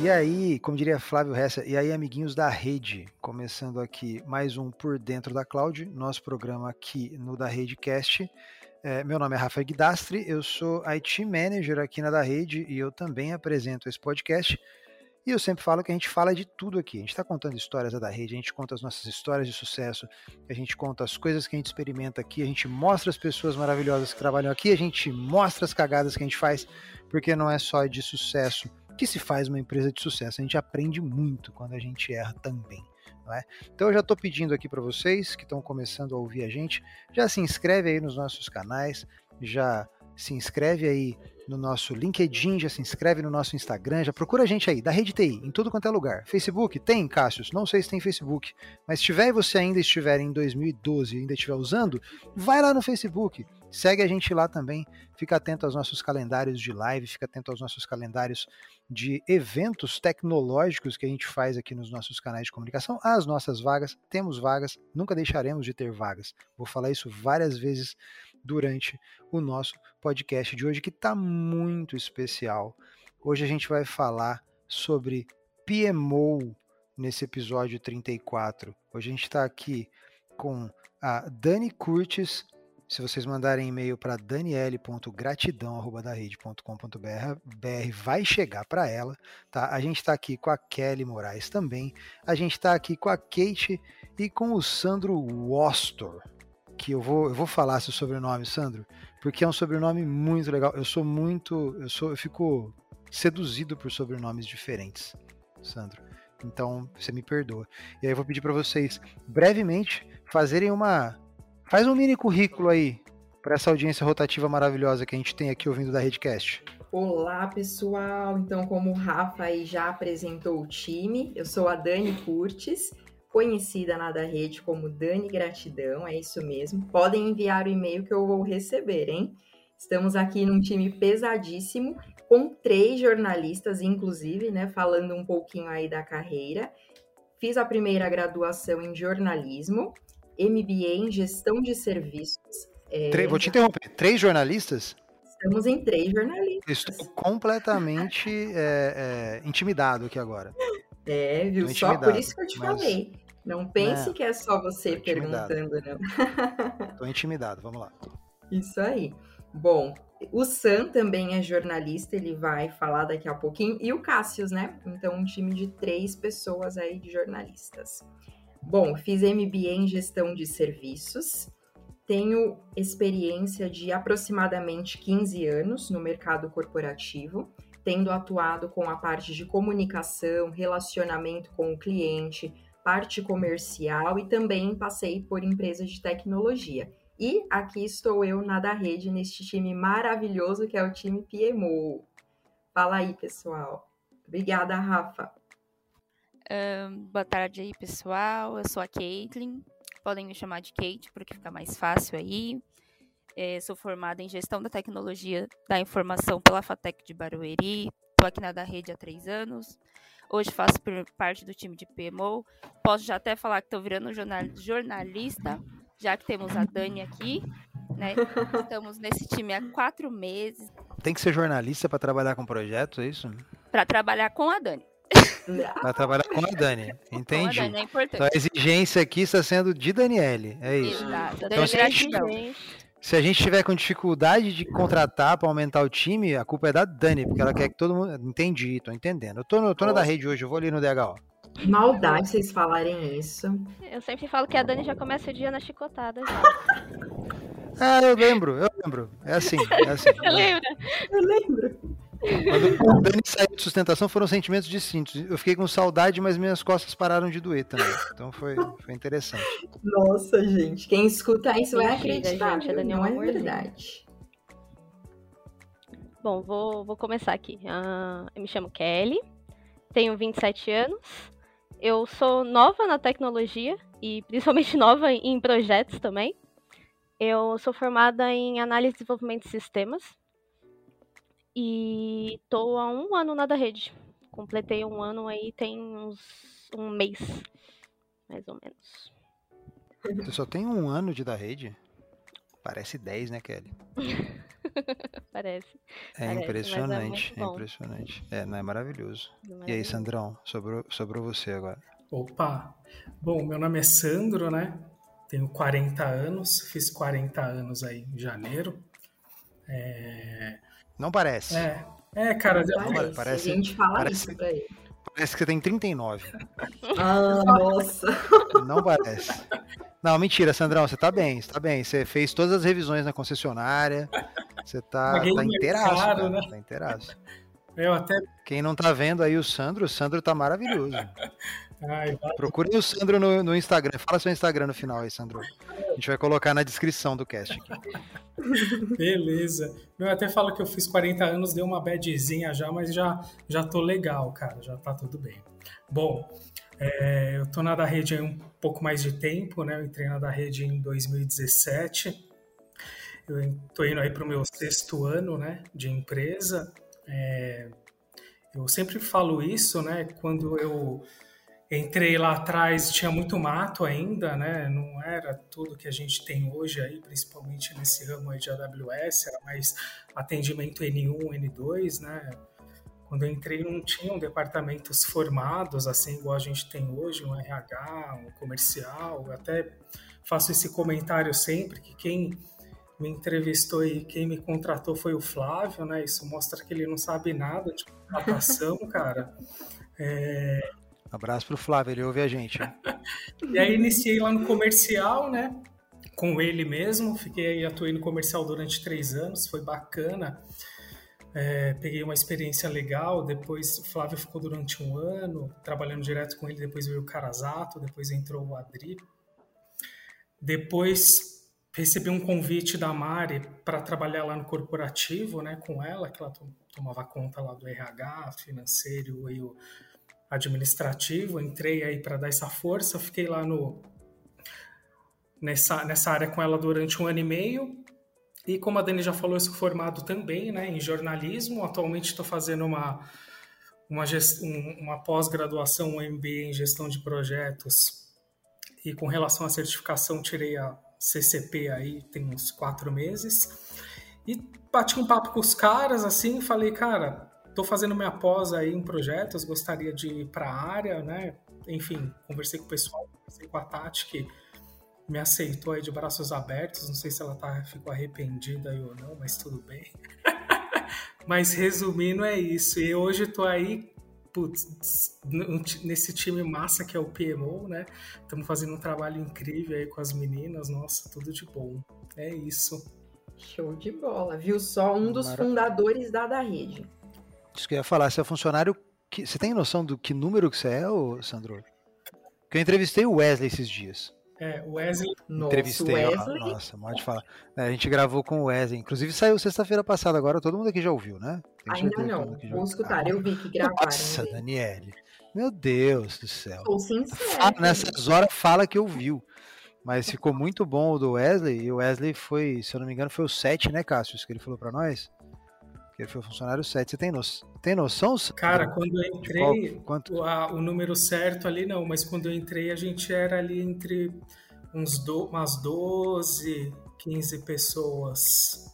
E aí, como diria Flávio Hessa, e aí, amiguinhos da rede, começando aqui mais um Por Dentro da Cloud, nosso programa aqui no Da Rede Cast. É, meu nome é Rafael Guidastri, eu sou IT Manager aqui na Da Rede e eu também apresento esse podcast. E eu sempre falo que a gente fala de tudo aqui. A gente está contando histórias da rede, a gente conta as nossas histórias de sucesso, a gente conta as coisas que a gente experimenta aqui, a gente mostra as pessoas maravilhosas que trabalham aqui, a gente mostra as cagadas que a gente faz, porque não é só de sucesso que se faz uma empresa de sucesso. A gente aprende muito quando a gente erra também. É? Então eu já estou pedindo aqui para vocês que estão começando a ouvir a gente, já se inscreve aí nos nossos canais, já se inscreve aí no nosso LinkedIn, já se inscreve no nosso Instagram, já procura a gente aí, da Rede TI, em tudo quanto é lugar. Facebook, tem, Cássius? Não sei se tem Facebook, mas se tiver e você ainda estiver em 2012 e ainda estiver usando, vai lá no Facebook, segue a gente lá também, fica atento aos nossos calendários de live, fica atento aos nossos calendários de eventos tecnológicos que a gente faz aqui nos nossos canais de comunicação, as nossas vagas, temos vagas, nunca deixaremos de ter vagas. Vou falar isso várias vezes durante o nosso podcast de hoje, que está muito especial. Hoje a gente vai falar sobre PMO nesse episódio 34. Hoje a gente está aqui com a Dani Curtis. Se vocês mandarem e-mail para daniele.gratidão.com.br, vai chegar para ela. Tá? A gente está aqui com a Kelly Moraes também. A gente está aqui com a Kate e com o Sandro Wastor que eu vou, eu vou falar seu sobrenome, Sandro, porque é um sobrenome muito legal. Eu sou muito, eu sou, eu fico seduzido por sobrenomes diferentes, Sandro. Então, você me perdoa. E aí eu vou pedir para vocês brevemente fazerem uma faz um mini currículo aí para essa audiência rotativa maravilhosa que a gente tem aqui ouvindo da Redcast. Olá, pessoal. Então, como o Rafa aí já apresentou o time, eu sou a Dani Curtis conhecida na da rede como Dani Gratidão, é isso mesmo. Podem enviar o e-mail que eu vou receber, hein? Estamos aqui num time pesadíssimo, com três jornalistas, inclusive, né? Falando um pouquinho aí da carreira. Fiz a primeira graduação em jornalismo, MBA em gestão de serviços. É... Vou te interromper. Três jornalistas? Estamos em três jornalistas. Estou completamente é, é, intimidado aqui agora. É, viu? Só por isso que eu te mas... falei. Não pense é, que é só você perguntando, não. Tô intimidado, vamos lá. Isso aí. Bom, o Sam também é jornalista, ele vai falar daqui a pouquinho. E o Cássius, né? Então, um time de três pessoas aí de jornalistas. Bom, fiz MBA em gestão de serviços. Tenho experiência de aproximadamente 15 anos no mercado corporativo tendo atuado com a parte de comunicação, relacionamento com o cliente, parte comercial e também passei por empresas de tecnologia. E aqui estou eu na da rede neste time maravilhoso que é o time PMO. Fala aí, pessoal. Obrigada, Rafa. Um, boa tarde aí, pessoal. Eu sou a Caitlin. Podem me chamar de Kate, porque fica mais fácil aí. É, sou formada em Gestão da Tecnologia da Informação pela FATEC de Barueri. Estou aqui na da rede há três anos. Hoje faço parte do time de PMO. Posso já até falar que estou virando jornalista, já que temos a Dani aqui. Né? Estamos nesse time há quatro meses. Tem que ser jornalista para trabalhar com projetos, é isso? Para trabalhar com a Dani. Para trabalhar com a Dani. Entendi. A Dani é importante. Então a exigência aqui está sendo de Daniele. É isso. Exato. Então, Dani se a gente tiver com dificuldade de contratar para aumentar o time, a culpa é da Dani, porque ela quer que todo mundo. Entendi, tô entendendo. Eu tô, no, tô na da rede hoje, eu vou ali no DHO. Maldade vocês falarem isso. Eu sempre falo que a Dani já começa o dia na chicotada. ah, eu lembro, eu lembro. É assim, é assim. eu lembro. Eu lembro. Quando o Dani saiu de sustentação, foram sentimentos distintos. Eu fiquei com saudade, mas minhas costas pararam de doer também. Então foi, foi interessante. Nossa, gente. Quem escuta isso vai acreditar. Gente, Daniel é verdade. Bom, vou, vou começar aqui. Uh, eu me chamo Kelly, tenho 27 anos. Eu sou nova na tecnologia e principalmente nova em projetos também. Eu sou formada em análise e desenvolvimento de sistemas e tô há um ano na da rede. Completei um ano aí tem uns um mês, mais ou menos. Você só tem um ano de da rede? Parece 10, né, Kelly? Parece. É Parece, impressionante, é é, impressionante. É, não é maravilhoso. E aí. Sandrão, sobrou, sobrou você agora. Opa! Bom, meu nome é Sandro, né? Tenho 40 anos, fiz 40 anos aí em janeiro. É, Não parece. é, é, cara, Não parece- parece, a gente fala parece- isso pra ele. Parece que você tem 39. Ah, nossa. Não parece. Não, mentira, Sandrão, você tá bem, você tá bem. Você fez todas as revisões na concessionária. Você tá, tá inteiraço, né? Tá inteiraço. eu até. Quem não tá vendo aí o Sandro, o Sandro tá maravilhoso. Ai, vai- Procure o Sandro no, no Instagram. Fala seu Instagram no final aí, Sandro. A gente vai colocar na descrição do cast aqui. beleza. Eu até falo que eu fiz 40 anos, deu uma badzinha já, mas já, já tô legal, cara, já tá tudo bem. Bom, é, eu tô na da rede há um pouco mais de tempo, né? Eu entrei na da rede em 2017. Eu tô indo aí pro meu sexto ano, né, de empresa. É, eu sempre falo isso, né? Quando eu entrei lá atrás, tinha muito mato ainda, né? Não era tudo que a gente tem hoje aí, principalmente nesse ramo de AWS, era mais atendimento N1, N2, né? Quando eu entrei não tinham departamentos formados, assim, igual a gente tem hoje, um RH, um comercial. Eu até faço esse comentário sempre, que quem me entrevistou e quem me contratou foi o Flávio, né? Isso mostra que ele não sabe nada de contratação, cara. É, Abraço pro Flávio, ele ouve a gente. e aí iniciei lá no comercial, né? Com ele mesmo. Fiquei atuei no comercial durante três anos, foi bacana. É, peguei uma experiência legal. Depois o Flávio ficou durante um ano trabalhando direto com ele. Depois veio o Carazato, depois entrou o Adri. Depois recebi um convite da Mari para trabalhar lá no corporativo, né? Com ela, que ela to- tomava conta lá do RH, financeiro e o administrativo. Entrei aí para dar essa força. Fiquei lá no nessa, nessa área com ela durante um ano e meio. E como a Dani já falou, eu sou formado também né, em jornalismo. Atualmente estou fazendo uma, uma, um- uma pós-graduação, um MBA em gestão de projetos. E com relação à certificação, tirei a CCP aí tem uns quatro meses. E bati um papo com os caras, assim, falei, cara, tô fazendo minha pós aí em projetos, gostaria de ir para a área, né? Enfim, conversei com o pessoal, conversei com a Tati, que me aceitou aí de braços abertos. Não sei se ela tá, ficou arrependida aí ou não, mas tudo bem. mas resumindo, é isso. E hoje tô aí, putz, nesse time massa que é o PMO, né? Estamos fazendo um trabalho incrível aí com as meninas. Nossa, tudo de bom. É isso. Show de bola, viu? Só um dos Mara- fundadores da da rede. Isso que eu ia falar, você é funcionário. Que... Você tem noção do que número que você é, ô, Sandro? Porque eu entrevistei o Wesley esses dias. É, o Wesley, Nossa, Entrevistei, ó, Wesley. nossa, pode falar. É, a gente gravou com o Wesley, inclusive saiu sexta-feira passada, agora todo mundo aqui já ouviu, né? Tenho Ainda não. ouviu. escutar. Ah, Eu vi que gravaram. Nossa, né? Daniele. Meu Deus do céu. Sou nessas horas fala que ouviu. Mas ficou muito bom o do Wesley, e o Wesley foi, se eu não me engano, foi o 7, né, Cássio? Que ele falou pra nós? Que ele foi o funcionário 7. Você tem, no... tem noção? Cara, quando eu qual- entrei, quanto? o, a- o número certo ali não, mas quando eu entrei a gente era ali entre uns do, umas 12, 15 pessoas.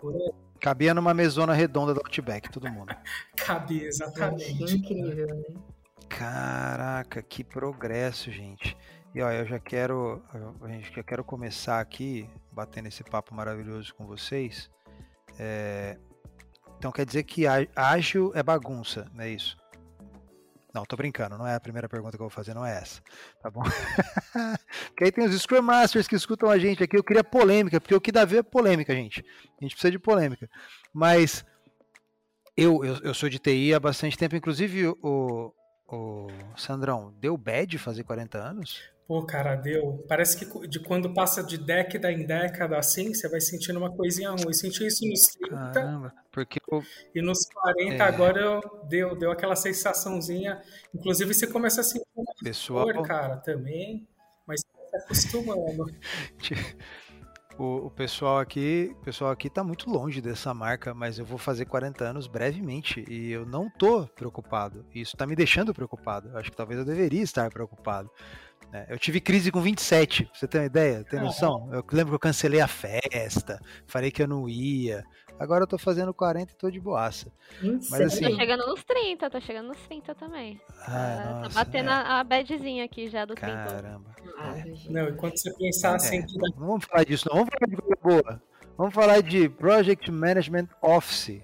Por aí Cabia numa mesona redonda do Outback, todo mundo. cabia exatamente. que incrível, né? Caraca, que progresso, gente. E ó, eu já quero, a gente já quero começar aqui batendo esse papo maravilhoso com vocês. É, Então quer dizer que ágil é bagunça, não é isso? Não, tô brincando, não é a primeira pergunta que eu vou fazer, não é essa. Tá bom? porque aí tem os Scrum Masters que escutam a gente aqui. Eu queria polêmica, porque o que dá a ver é polêmica, gente. A gente precisa de polêmica. Mas eu, eu, eu sou de TI há bastante tempo, inclusive o, o Sandrão, deu bad fazer 40 anos? Pô, cara, deu. Parece que de quando passa de década em década assim, você vai sentindo uma coisinha ruim. Eu senti isso nos 30 Caramba, porque eu, e nos 40 É. agora eu- deu, deu aquela sensaçãozinha. Inclusive você começa a sentir uma pessoal, dor, cara, também. Mas você tá acostumando. o, o pessoal aqui, pessoal aqui tá muito longe dessa marca, mas eu vou fazer 40 anos brevemente e eu não tô preocupado. Isso tá me deixando preocupado. Acho que talvez eu deveria estar preocupado. É, eu tive crise com 27, você tem uma ideia? Tem noção? Eu lembro que eu cancelei a festa, falei que eu não ia. Agora eu tô fazendo 40 e tô de boaça. Mas assim. Tô chegando nos 30, tô chegando nos 30 também. Ah, tá batendo é. a badzinha aqui já do 30. Caramba. É. Não, enquanto você pensar é. assim. Que... Não vamos falar disso, não. Vamos falar de coisa boa. Vamos falar de Project Management Office.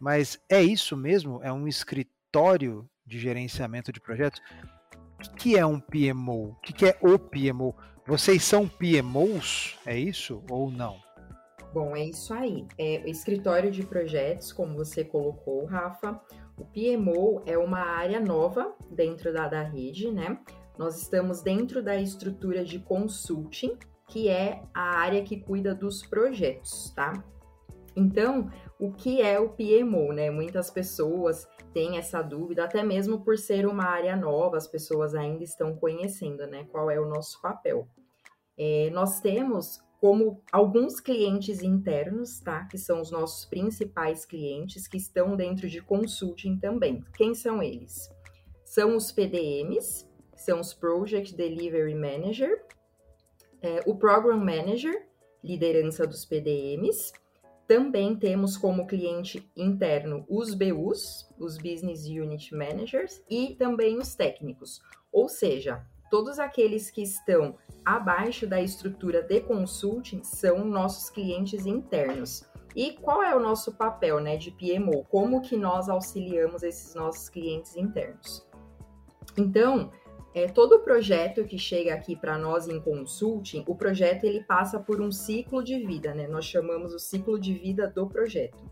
Mas é isso mesmo? É um escritório de gerenciamento de projetos? Que é um PMO? O que é o PMO? Vocês são PMOs? É isso ou não? Bom, é isso aí. É o escritório de projetos, como você colocou, Rafa. O PMO é uma área nova dentro da, da rede, né? Nós estamos dentro da estrutura de consulting, que é a área que cuida dos projetos, tá? Então, o que é o PMO, né? Muitas pessoas têm essa dúvida, até mesmo por ser uma área nova, as pessoas ainda estão conhecendo, né? Qual é o nosso papel. É, nós temos como alguns clientes internos, tá? Que são os nossos principais clientes que estão dentro de consulting também. Quem são eles? São os PDMs, são os Project Delivery Manager, é, o Program Manager, liderança dos PDMs, também temos como cliente interno os BUs, os Business Unit Managers, e também os técnicos, ou seja, todos aqueles que estão abaixo da estrutura de consulting são nossos clientes internos. E qual é o nosso papel né, de PMO? Como que nós auxiliamos esses nossos clientes internos? Então, é, todo projeto que chega aqui para nós em consulting, o projeto ele passa por um ciclo de vida, né? Nós chamamos o ciclo de vida do projeto.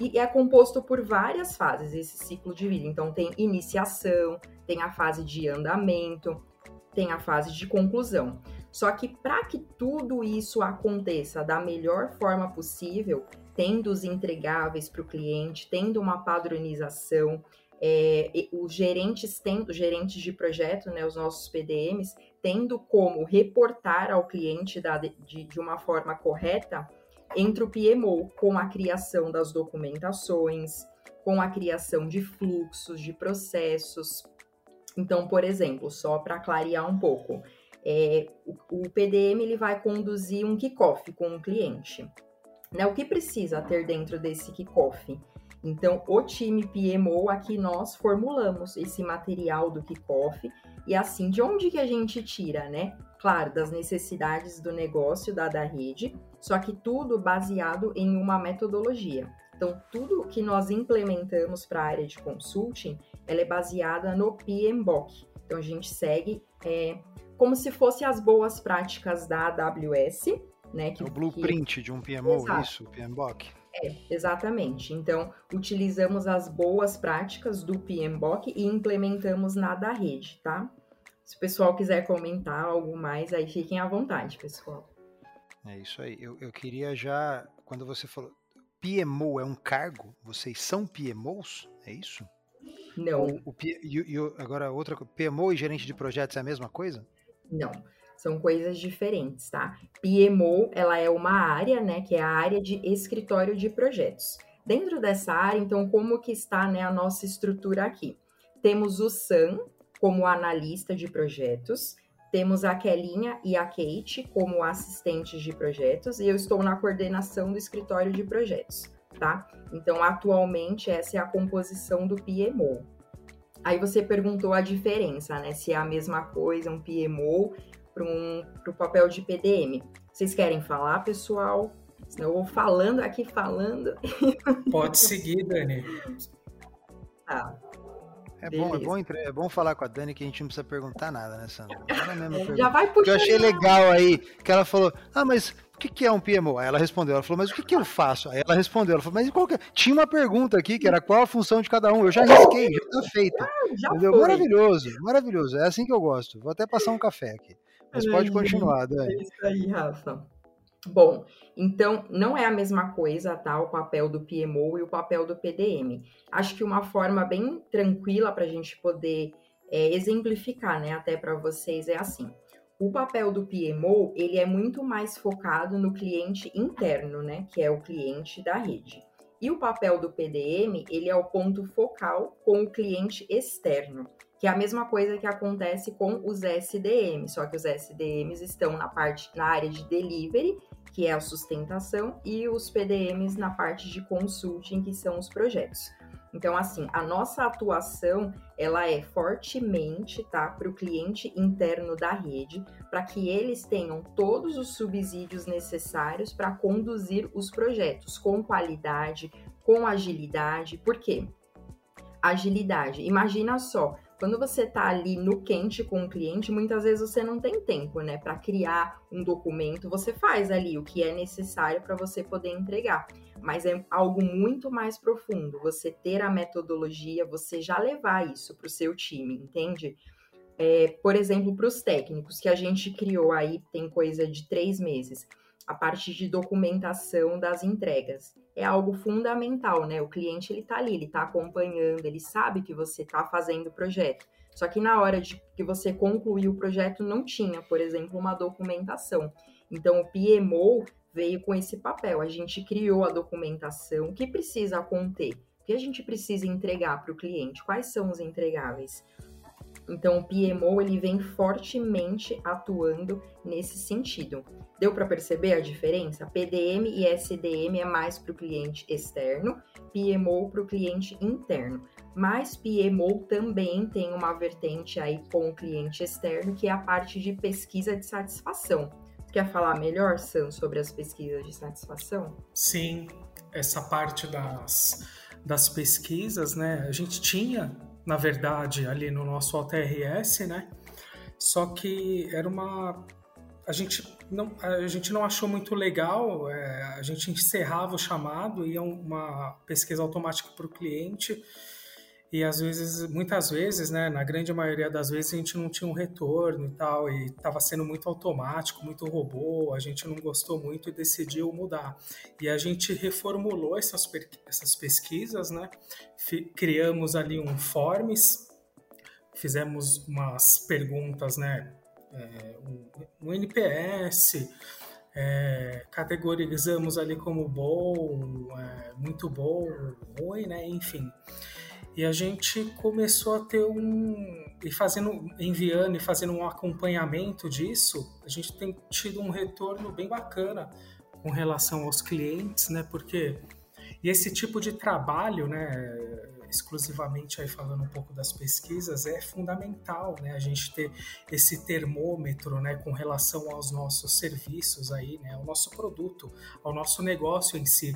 E é composto por várias fases esse ciclo de vida. Então tem iniciação, tem a fase de andamento, tem a fase de conclusão. Só que para que tudo isso aconteça da melhor forma possível, tendo os entregáveis para o cliente, tendo uma padronização, é, os gerentes tendo, gerentes de projeto, né, os nossos PDMs, tendo como reportar ao cliente da, de, de uma forma correta, entre o PMO com a criação das documentações, com a criação de fluxos, de processos. Então, por exemplo, só para clarear um pouco, é, o, o, PDM ele vai conduzir um kickoff com o cliente. Né, o que precisa ter dentro desse kickoff? Então, o time PMO aqui nós formulamos esse material do kickoff e assim, de onde que a gente tira, né? Claro, das necessidades do negócio da, da rede, só que tudo baseado em uma metodologia. Então, tudo que nós implementamos para a área de consulting, ela é baseada no PMBOK. Então, a gente segue é, como se fosse as boas práticas da AWS, né? Que, é o blueprint que... de um PMO, Exato. isso, PMBOK. É, exatamente. Então, utilizamos as boas práticas do PMBOK e implementamos na da rede, tá? Se o pessoal quiser comentar algo mais, aí fiquem à vontade, pessoal. É isso aí. Eu, eu queria já, quando você falou, PMO é um cargo? Vocês são PMOs? É isso? Não. O, o, e, e, agora, outra PMO e gerente de projetos é a mesma coisa? Não. São coisas diferentes, tá? PMO, ela é uma área, né, que é a área de escritório de projetos. Dentro dessa área, então, como que está, né, a nossa estrutura aqui? Temos o Sam como analista de projetos, temos a Kelinha e a Kate como assistentes de projetos, e eu estou na coordenação do escritório de projetos, tá? Então, atualmente, essa é a composição do PMO. Aí você perguntou a diferença, né? Se é a mesma coisa, um PMO para um, o papel de PDM. Vocês querem falar, pessoal? Senão eu vou falando aqui, falando. Pode seguir, Dani. Tá. É bom, é, bom, é bom falar com a Dani que a gente não precisa perguntar nada, né, Sandra? Já vai puxando. eu achei legal aí, que ela falou, ah, mas o que, que é um PMO? Aí ela respondeu, ela falou, mas o que, que eu faço? Aí ela respondeu, ela falou, mas qual que... É? tinha uma pergunta aqui que era qual a função de cada um. Eu já risquei, já tá feita. Ah, já Maravilhoso, maravilhoso. É assim que eu gosto. Vou até passar um café aqui. Mas pode continuar, Dani. É isso aí, Rafa. Bom, então não é a mesma coisa, tá? O papel do PMO e o papel do PDM. Acho que uma forma bem tranquila para a gente poder é, exemplificar, né? Até para vocês é assim. O papel do PMO ele é muito mais focado no cliente interno, né? Que é o cliente da rede. E o papel do PDM, ele é o ponto focal com o cliente externo, que é a mesma coisa que acontece com os SDMs, só que os SDMs estão na parte na área de delivery, que é a sustentação, e os PDMs na parte de consulting, que são os projetos. Então, assim, a nossa atuação ela é fortemente, tá, para o cliente interno da rede, para que eles tenham todos os subsídios necessários para conduzir os projetos com qualidade, com agilidade. Por quê? Agilidade. Imagina só, quando você está ali no quente com o cliente, muitas vezes você não tem tempo, né, para criar um documento. Você faz ali o que é necessário para você poder entregar, mas é algo muito mais profundo. Você ter a metodologia, você já levar isso para o seu time, entende? É, por exemplo, para os técnicos que a gente criou aí tem coisa de três meses a parte de documentação das entregas. É algo fundamental, né? O cliente ele tá ali, ele tá acompanhando, ele sabe que você tá fazendo o projeto. Só que na hora de que você concluir o projeto não tinha, por exemplo, uma documentação. Então o PMO veio com esse papel. A gente criou a documentação que precisa conter, o que a gente precisa entregar para o cliente, quais são os entregáveis. Então, o PMO ele vem fortemente atuando nesse sentido. Deu para perceber a diferença? PDM e SDM é mais para o cliente externo, PMO para o cliente interno. Mas PMO também tem uma vertente aí com o cliente externo, que é a parte de pesquisa de satisfação. Quer falar melhor, Sam, sobre as pesquisas de satisfação? Sim, essa parte das, das pesquisas, né? A gente tinha na verdade, ali no nosso OTRS, né? Só que era uma. A gente não, a gente não achou muito legal, é, a gente encerrava o chamado, ia uma pesquisa automática para o cliente e às vezes, muitas vezes, né, na grande maioria das vezes, a gente não tinha um retorno e tal, e estava sendo muito automático, muito robô, a gente não gostou muito e decidiu mudar. E a gente reformulou essas, essas pesquisas, né, criamos ali um forms, fizemos umas perguntas, né, é, um, um, NPS, é, categorizamos ali como bom, é, muito bom, ruim, né, enfim. E a gente começou a ter um e fazendo enviando e fazendo um acompanhamento disso a gente tem tido um retorno bem bacana com relação aos clientes né? Porque e esse tipo de trabalho né exclusivamente aí falando um pouco das pesquisas é fundamental né a gente ter esse termômetro né com relação aos nossos serviços aí né ao nosso produto ao nosso negócio em si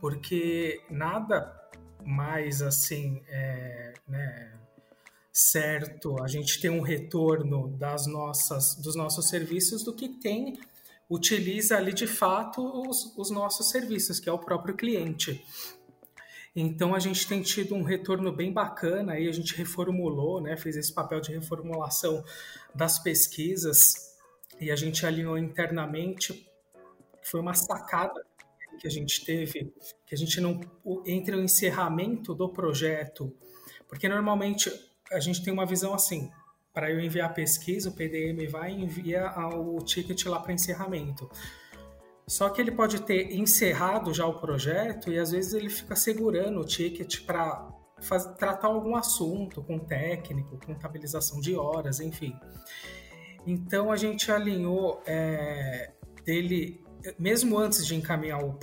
porque nada mais assim, é, né, certo, a gente tem um retorno das nossas, dos nossos serviços do que tem utiliza ali de fato os, os nossos serviços, que é o próprio cliente. Então a gente tem tido um retorno bem bacana aí a gente reformulou, né, fez esse papel de reformulação das pesquisas e a gente alinhou internamente. Foi uma sacada que a gente teve, que a gente não entre o encerramento do projeto, porque normalmente a gente tem uma visão assim, para eu enviar a pesquisa, o PDM vai e envia o ticket lá para encerramento. Só que ele pode ter encerrado já o projeto e às vezes ele fica segurando o ticket para tratar algum assunto com técnico, contabilização de horas, enfim. Então a gente alinhou é, dele mesmo antes de encaminhar o,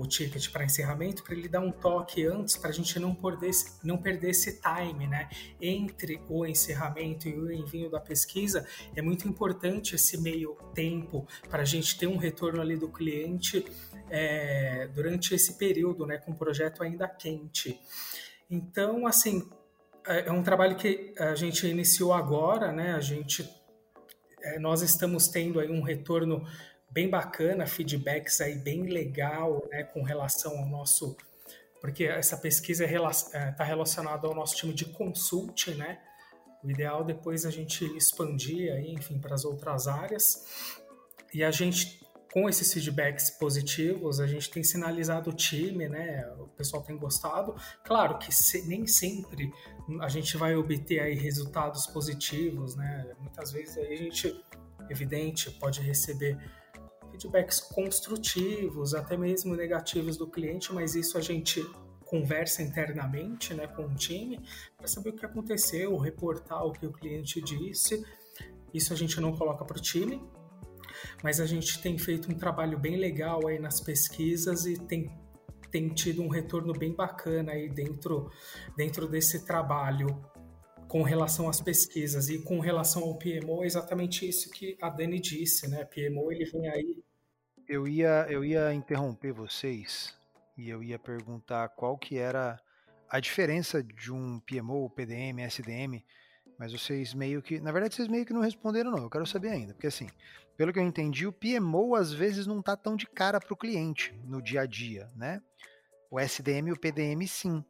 o ticket para encerramento, para ele dar um toque antes, para a gente não perder, não perder esse time, né? Entre o encerramento e o envio da pesquisa, é muito importante esse meio tempo para a gente ter um retorno ali do cliente é, durante esse período, né? Com o projeto ainda quente. Então, assim, é, é um trabalho que a gente iniciou agora, né? A gente, é, nós estamos tendo aí um retorno bem bacana, feedbacks aí bem legal, né, com relação ao nosso, porque essa pesquisa está é, é, relacionada ao nosso time de consulting, né? O ideal depois a gente expandir aí, enfim, para as outras áreas. E a gente, com esses feedbacks positivos, a gente tem sinalizado o time, né? O pessoal tem gostado. Claro que se, nem sempre a gente vai obter aí resultados positivos, né? Muitas vezes aí a gente, evidente, pode receber feedbacks construtivos, até mesmo negativos do cliente, mas isso a gente conversa internamente né, com o time para saber o que aconteceu, reportar o que o cliente disse. Isso a gente não coloca para o time, mas a gente tem feito um trabalho bem legal aí nas pesquisas e tem, tem tido um retorno bem bacana aí dentro, dentro desse trabalho com relação às pesquisas e com relação ao PMO, é exatamente isso que a Dani disse, né? PMO ele vem aí. Eu ia, eu ia interromper vocês e eu ia perguntar qual que era a diferença de um PMO, PDM, SDM, mas vocês meio que, na verdade, vocês meio que não responderam não. Eu quero saber ainda, porque assim, pelo que eu entendi, o PMO às vezes não tá tão de cara para o cliente no dia a dia, né? O SDM e o PDM sim.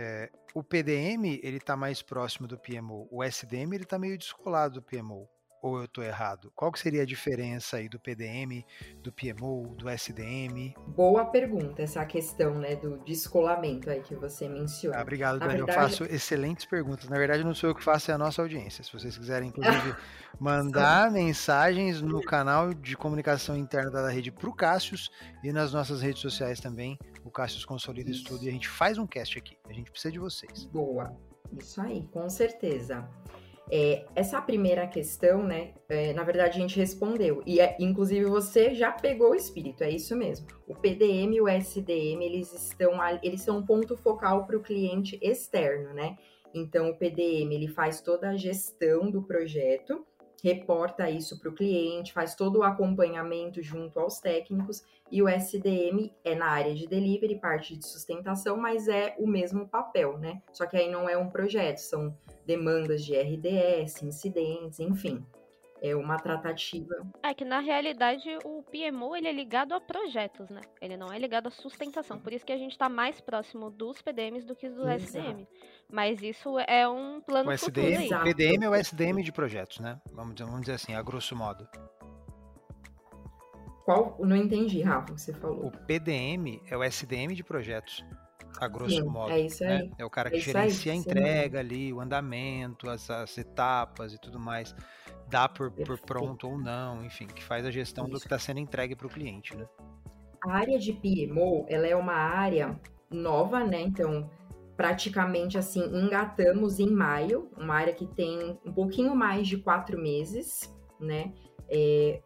É, o PDM ele está mais próximo do PMO, o SDM ele está meio descolado do PMO. Ou eu estou errado? Qual que seria a diferença aí do PDM, do PMO, do SDM? Boa pergunta, essa questão né, do descolamento aí que você menciona. Ah, obrigado, Dani. Verdade... Eu faço excelentes perguntas. Na verdade, não sou eu que faço, é a nossa audiência. Se vocês quiserem, inclusive, mandar mensagens no canal de comunicação interna da rede para o Cássius e nas nossas redes sociais também. O Cássius Consolida Isso. Estudo e a gente faz um cast aqui. A gente precisa de vocês. Boa. Isso aí, com certeza. É, essa primeira questão, né, é, na verdade a gente respondeu, e é, inclusive você já pegou o espírito, é isso mesmo. O PDM e o SDM, eles estão, eles são um ponto focal para o cliente externo, né? Então o PDM, ele faz toda a gestão do projeto, reporta isso para o cliente, faz todo o acompanhamento junto aos técnicos, e o SDM é na área de delivery, parte de sustentação, mas é o mesmo papel, né? Só que aí não é um projeto, são demandas de RDS, incidentes, enfim. É uma tratativa. É que na realidade o PMO ele é ligado a projetos, né? Ele não é ligado à sustentação. Por isso que a gente está mais próximo dos PDMs do que do Exato. SDM. Mas isso é um plano o SDM, futuro. O PDM é o SDM de projetos, né? Vamos dizer, vamos dizer assim, a grosso modo. Qual? Não entendi, Rafa, o que você falou. O PDM é o SDM de projetos a grosso Sim, modo. É isso né? aí. Né? É o cara que é gerencia aí, a entrega ali, o andamento, as, as, etapas e tudo mais. Dá por, por pronto ou não, enfim, que faz a gestão isso. do que está sendo entregue para o cliente, né? A área de PMO, ela é uma área nova, né? Então, praticamente assim, engatamos em maio, uma área que tem um pouquinho mais de quatro meses, né? É,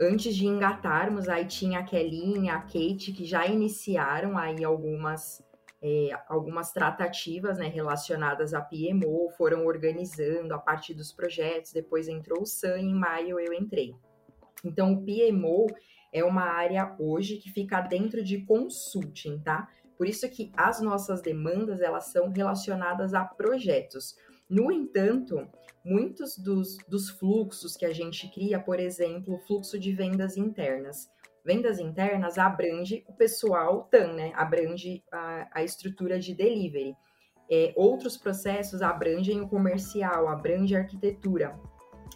antes de engatarmos, aí tinha a Kelly a Kate, que já iniciaram aí algumas é, algumas tratativas né, relacionadas a PMO, foram organizando a partir dos projetos, depois entrou o SAM, em maio eu entrei. Então, o PMO é uma área hoje que fica dentro de consulting, tá? Por isso que as nossas demandas, elas são relacionadas a projetos. No entanto, muitos dos, dos fluxos que a gente cria, por exemplo, o fluxo de vendas internas, Vendas internas abrange o pessoal TAM, né? Abrange a, a estrutura de delivery. É, outros processos abrangem o comercial, abrange a arquitetura.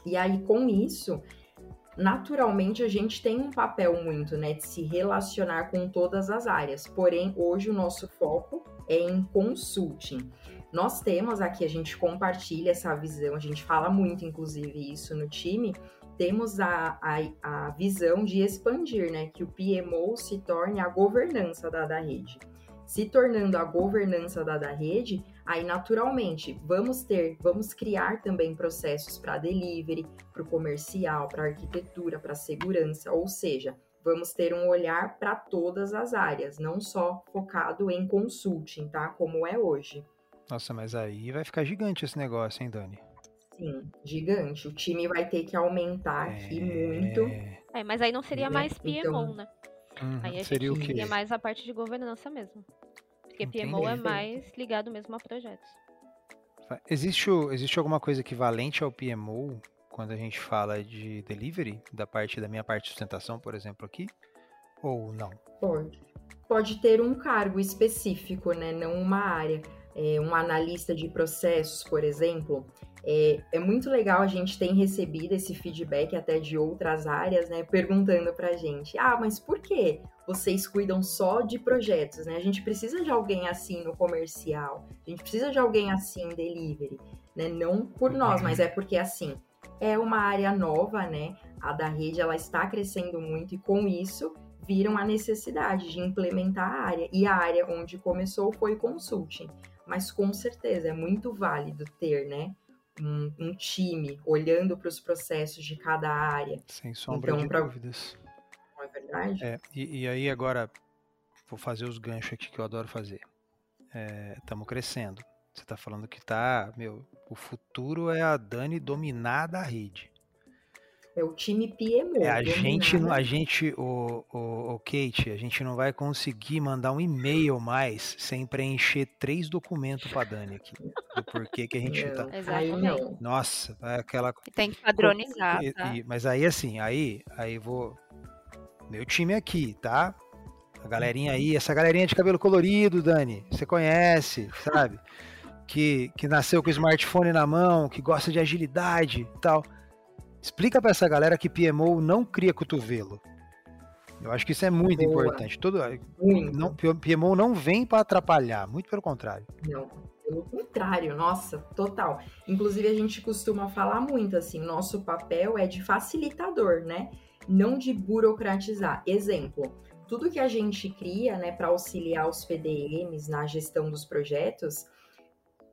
E aí, com isso, naturalmente a gente tem um papel muito, né, de se relacionar com todas as áreas. Porém, hoje o nosso foco é em consulting. Nós temos aqui, a gente compartilha essa visão, a gente fala muito, inclusive, isso no time, temos a, a, a visão de expandir, né? Que o PMO se torne a governança da, da rede. Se tornando a governança da, da rede, aí naturalmente vamos ter, vamos criar também processos para delivery, para o comercial, para arquitetura, para segurança, ou seja, vamos ter um olhar para todas as áreas, não só focado em consulting, tá? Como é hoje. Nossa, mas aí vai ficar gigante esse negócio, hein, Dani? Sim, gigante. O time vai ter que aumentar aqui muito. É, mas aí não seria né? mais PMO, então... né? Uhum, aí a seria gente seria mais a parte de governança mesmo. Porque Entendi. PMO é mais ligado mesmo a projetos. Existe, existe alguma coisa equivalente ao PMO quando a gente fala de delivery, da parte da minha parte de sustentação, por exemplo, aqui? Ou não? Pode. Pode ter um cargo específico, né? Não uma área. É, um analista de processos, por exemplo, é, é, muito legal a gente ter recebido esse feedback até de outras áreas, né? Perguntando pra gente, ah, mas por que vocês cuidam só de projetos, né? A gente precisa de alguém assim no comercial, a gente precisa de alguém assim em delivery, né? Não por nós, mas é porque assim, é uma área nova, né? A da rede ela está crescendo muito e com isso viram a necessidade de implementar a área. E a área onde começou foi consulting. Mas com certeza é muito válido ter, né? Um, um time olhando para os processos de cada área. Sem sombra então, de pra... dúvidas. Não é verdade? É, e, e, aí agora vou fazer os ganchos aqui que eu adoro fazer. Estamos é, crescendo. Você está falando que tá, meu, o futuro é a Dani dominar da rede. É o time PMO. É, a gente, a gente o, o, o, Kate, a gente não vai conseguir mandar um e-mail mais sem preencher três documentos para Dani aqui. Do porquê que a gente não, tá. Exatamente. Nossa, é aquela. Tem que padronizar. Tá? E, mas aí assim, aí, aí vou. Meu time aqui, tá? A galerinha aí, essa galerinha de cabelo colorido, Dani, você conhece, sabe? Que, que nasceu com o smartphone na mão, que gosta de agilidade e tal Explica para essa galera que PMO não cria cotovelo. Eu acho que isso é muito Boa. importante. Todo, muito. Não, PMO não vem para atrapalhar, muito pelo contrário. Não, pelo contrário, nossa, total. Inclusive a gente costuma falar muito assim, nosso papel é de facilitador, né? Não de burocratizar. Exemplo, tudo que a gente cria, né, para auxiliar os PDMs na gestão dos projetos,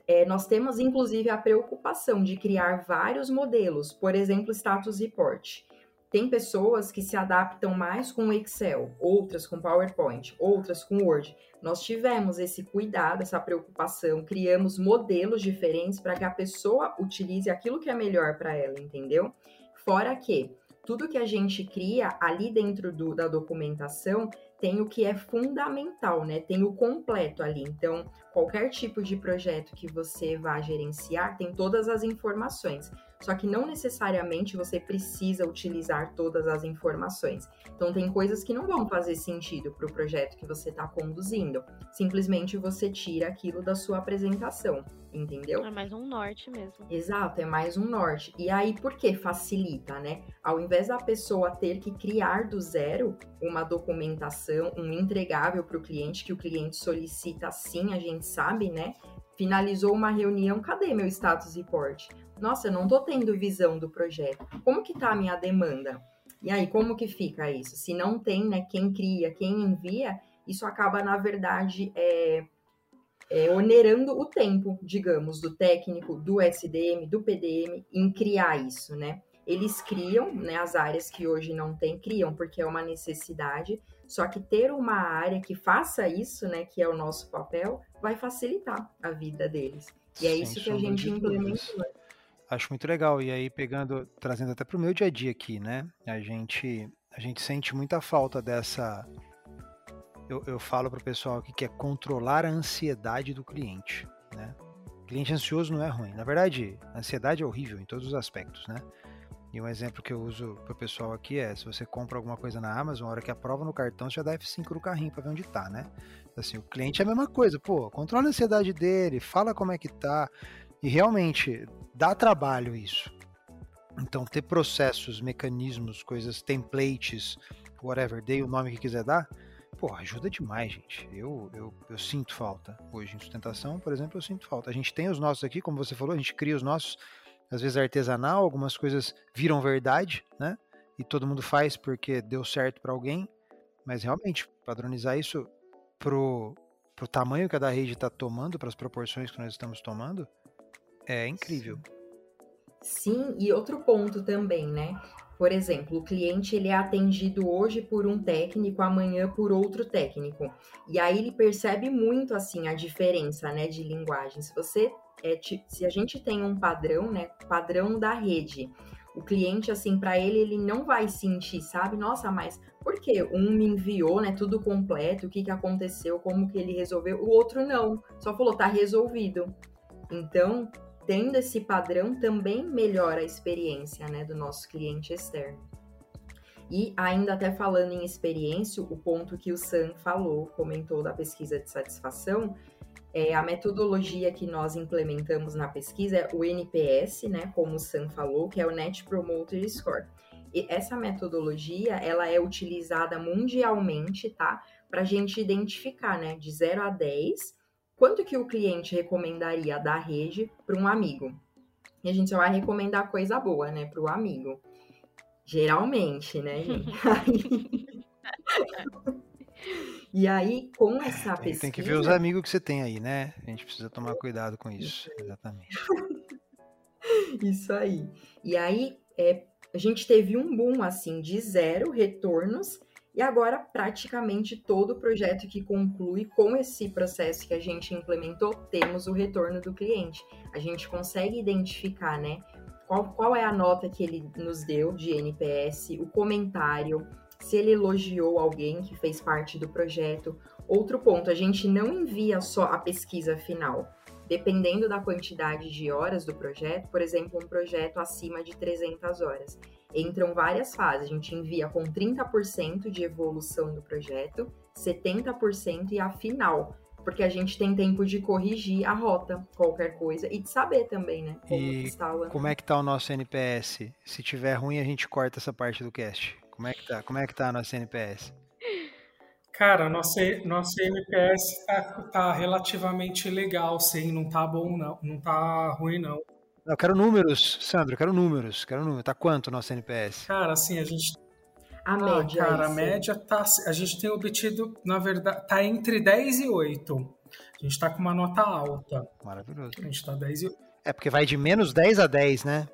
é, nós temos, inclusive, a preocupação de criar vários modelos, por exemplo, status report. Tem pessoas que se adaptam mais com Excel, outras com PowerPoint, outras com Word. Nós tivemos esse cuidado, essa preocupação, criamos modelos diferentes para que a pessoa utilize aquilo que é melhor para ela, entendeu? Fora que tudo que a gente cria ali dentro do, da documentação tem o que é fundamental, né? Tem o completo ali. Então, qualquer tipo de projeto que você vá gerenciar tem todas as informações. Só que não necessariamente você precisa utilizar todas as informações. Então, tem coisas que não vão fazer sentido para o projeto que você está conduzindo. Simplesmente você tira aquilo da sua apresentação, entendeu? É mais um norte mesmo. Exato, é mais um norte. E aí, por que facilita, né? Ao invés da pessoa ter que criar do zero uma documentação, um entregável para o cliente, que o cliente solicita sim, a gente sabe, né? Finalizou uma reunião, cadê meu status report? Nossa, eu não tô tendo visão do projeto. Como que tá a minha demanda? E aí, como que fica isso? Se não tem, né, quem cria, quem envia, isso acaba, na verdade, é, é, onerando o tempo, digamos, do técnico, do SDM, do PDM, em criar isso, né? Eles criam, né, as áreas que hoje não tem, criam porque é uma necessidade, só que ter uma área que faça isso, né, que é o nosso papel, vai facilitar a vida deles. E é Sem isso que a gente implementou. Acho muito legal. E aí, pegando, trazendo até para o meu dia a dia aqui, né? A gente, a gente sente muita falta dessa. Eu, eu falo para o pessoal aqui que é controlar a ansiedade do cliente, né? Cliente ansioso não é ruim. Na verdade, a ansiedade é horrível em todos os aspectos, né? E um exemplo que eu uso para o pessoal aqui é: se você compra alguma coisa na Amazon, a hora que aprova no cartão, você já dá F5 no carrinho para ver onde tá, né? Assim, o cliente é a mesma coisa, pô, controla a ansiedade dele, fala como é que tá. E realmente dá trabalho isso. Então, ter processos, mecanismos, coisas, templates, whatever, dê o nome que quiser dar, pô, ajuda demais, gente. Eu, eu, eu sinto falta. Hoje, em sustentação, por exemplo, eu sinto falta. A gente tem os nossos aqui, como você falou, a gente cria os nossos, às vezes artesanal, algumas coisas viram verdade, né? E todo mundo faz porque deu certo para alguém, mas realmente, padronizar isso pro, pro tamanho que a da rede está tomando, para as proporções que nós estamos tomando, é incrível. Sim, e outro ponto também, né? Por exemplo, o cliente ele é atendido hoje por um técnico, amanhã por outro técnico. E aí ele percebe muito assim a diferença, né, de linguagem. Se você é, se a gente tem um padrão, né, padrão da rede, o cliente assim para ele ele não vai sentir, sabe? Nossa, mas por que um me enviou, né, tudo completo, o que que aconteceu, como que ele resolveu, o outro não, só falou tá resolvido. Então, tendo esse padrão também melhora a experiência né, do nosso cliente externo. E ainda até falando em experiência, o ponto que o Sam falou, comentou da pesquisa de satisfação, é a metodologia que nós implementamos na pesquisa é o NPS, né, como o Sam falou, que é o Net Promoter Score. E essa metodologia, ela é utilizada mundialmente, tá, para a gente identificar, né, de 0 a 10, quanto que o cliente recomendaria da rede para um amigo? e a gente só vai recomendar coisa boa, né, para o amigo. Geralmente, né, gente? e aí, com essa Tem, pesquisa... tem que ver os amigos que você tem aí, né? A gente precisa tomar cuidado com isso. Exatamente. Isso aí. E aí, é, a gente teve um boom, assim, de zero retornos e agora, praticamente todo projeto que conclui com esse processo que a gente implementou, temos o retorno do cliente. A gente consegue identificar, né? Qual, qual é a nota que ele nos deu de NPS, o comentário, se ele elogiou alguém que fez parte do projeto. Outro ponto, a gente não envia só a pesquisa final. Dependendo da quantidade de horas do projeto, por exemplo, um projeto acima de 300 horas, entram várias fases. A gente envia com 30% de evolução do projeto, 70% e a final, porque a gente tem tempo de corrigir a rota, qualquer coisa, e de saber também, né? Como e está o como é que tá o nosso NPS? Se tiver ruim, a gente corta essa parte do cast. Como é que tá? Como é que tá nosso NPS? Cara, nosso, nosso NPS tá, tá relativamente legal, sim. Não tá bom, não. Não tá ruim, não. Eu quero números, Sandro, eu quero números, quero números. Tá quanto o nosso NPS? Cara, assim, a gente. A ah, média. Cara, a média tá. A gente tem obtido, na verdade, tá entre 10 e 8. A gente tá com uma nota alta. Maravilhoso. A gente tá 10 e 8. É porque vai de menos 10 a 10, né?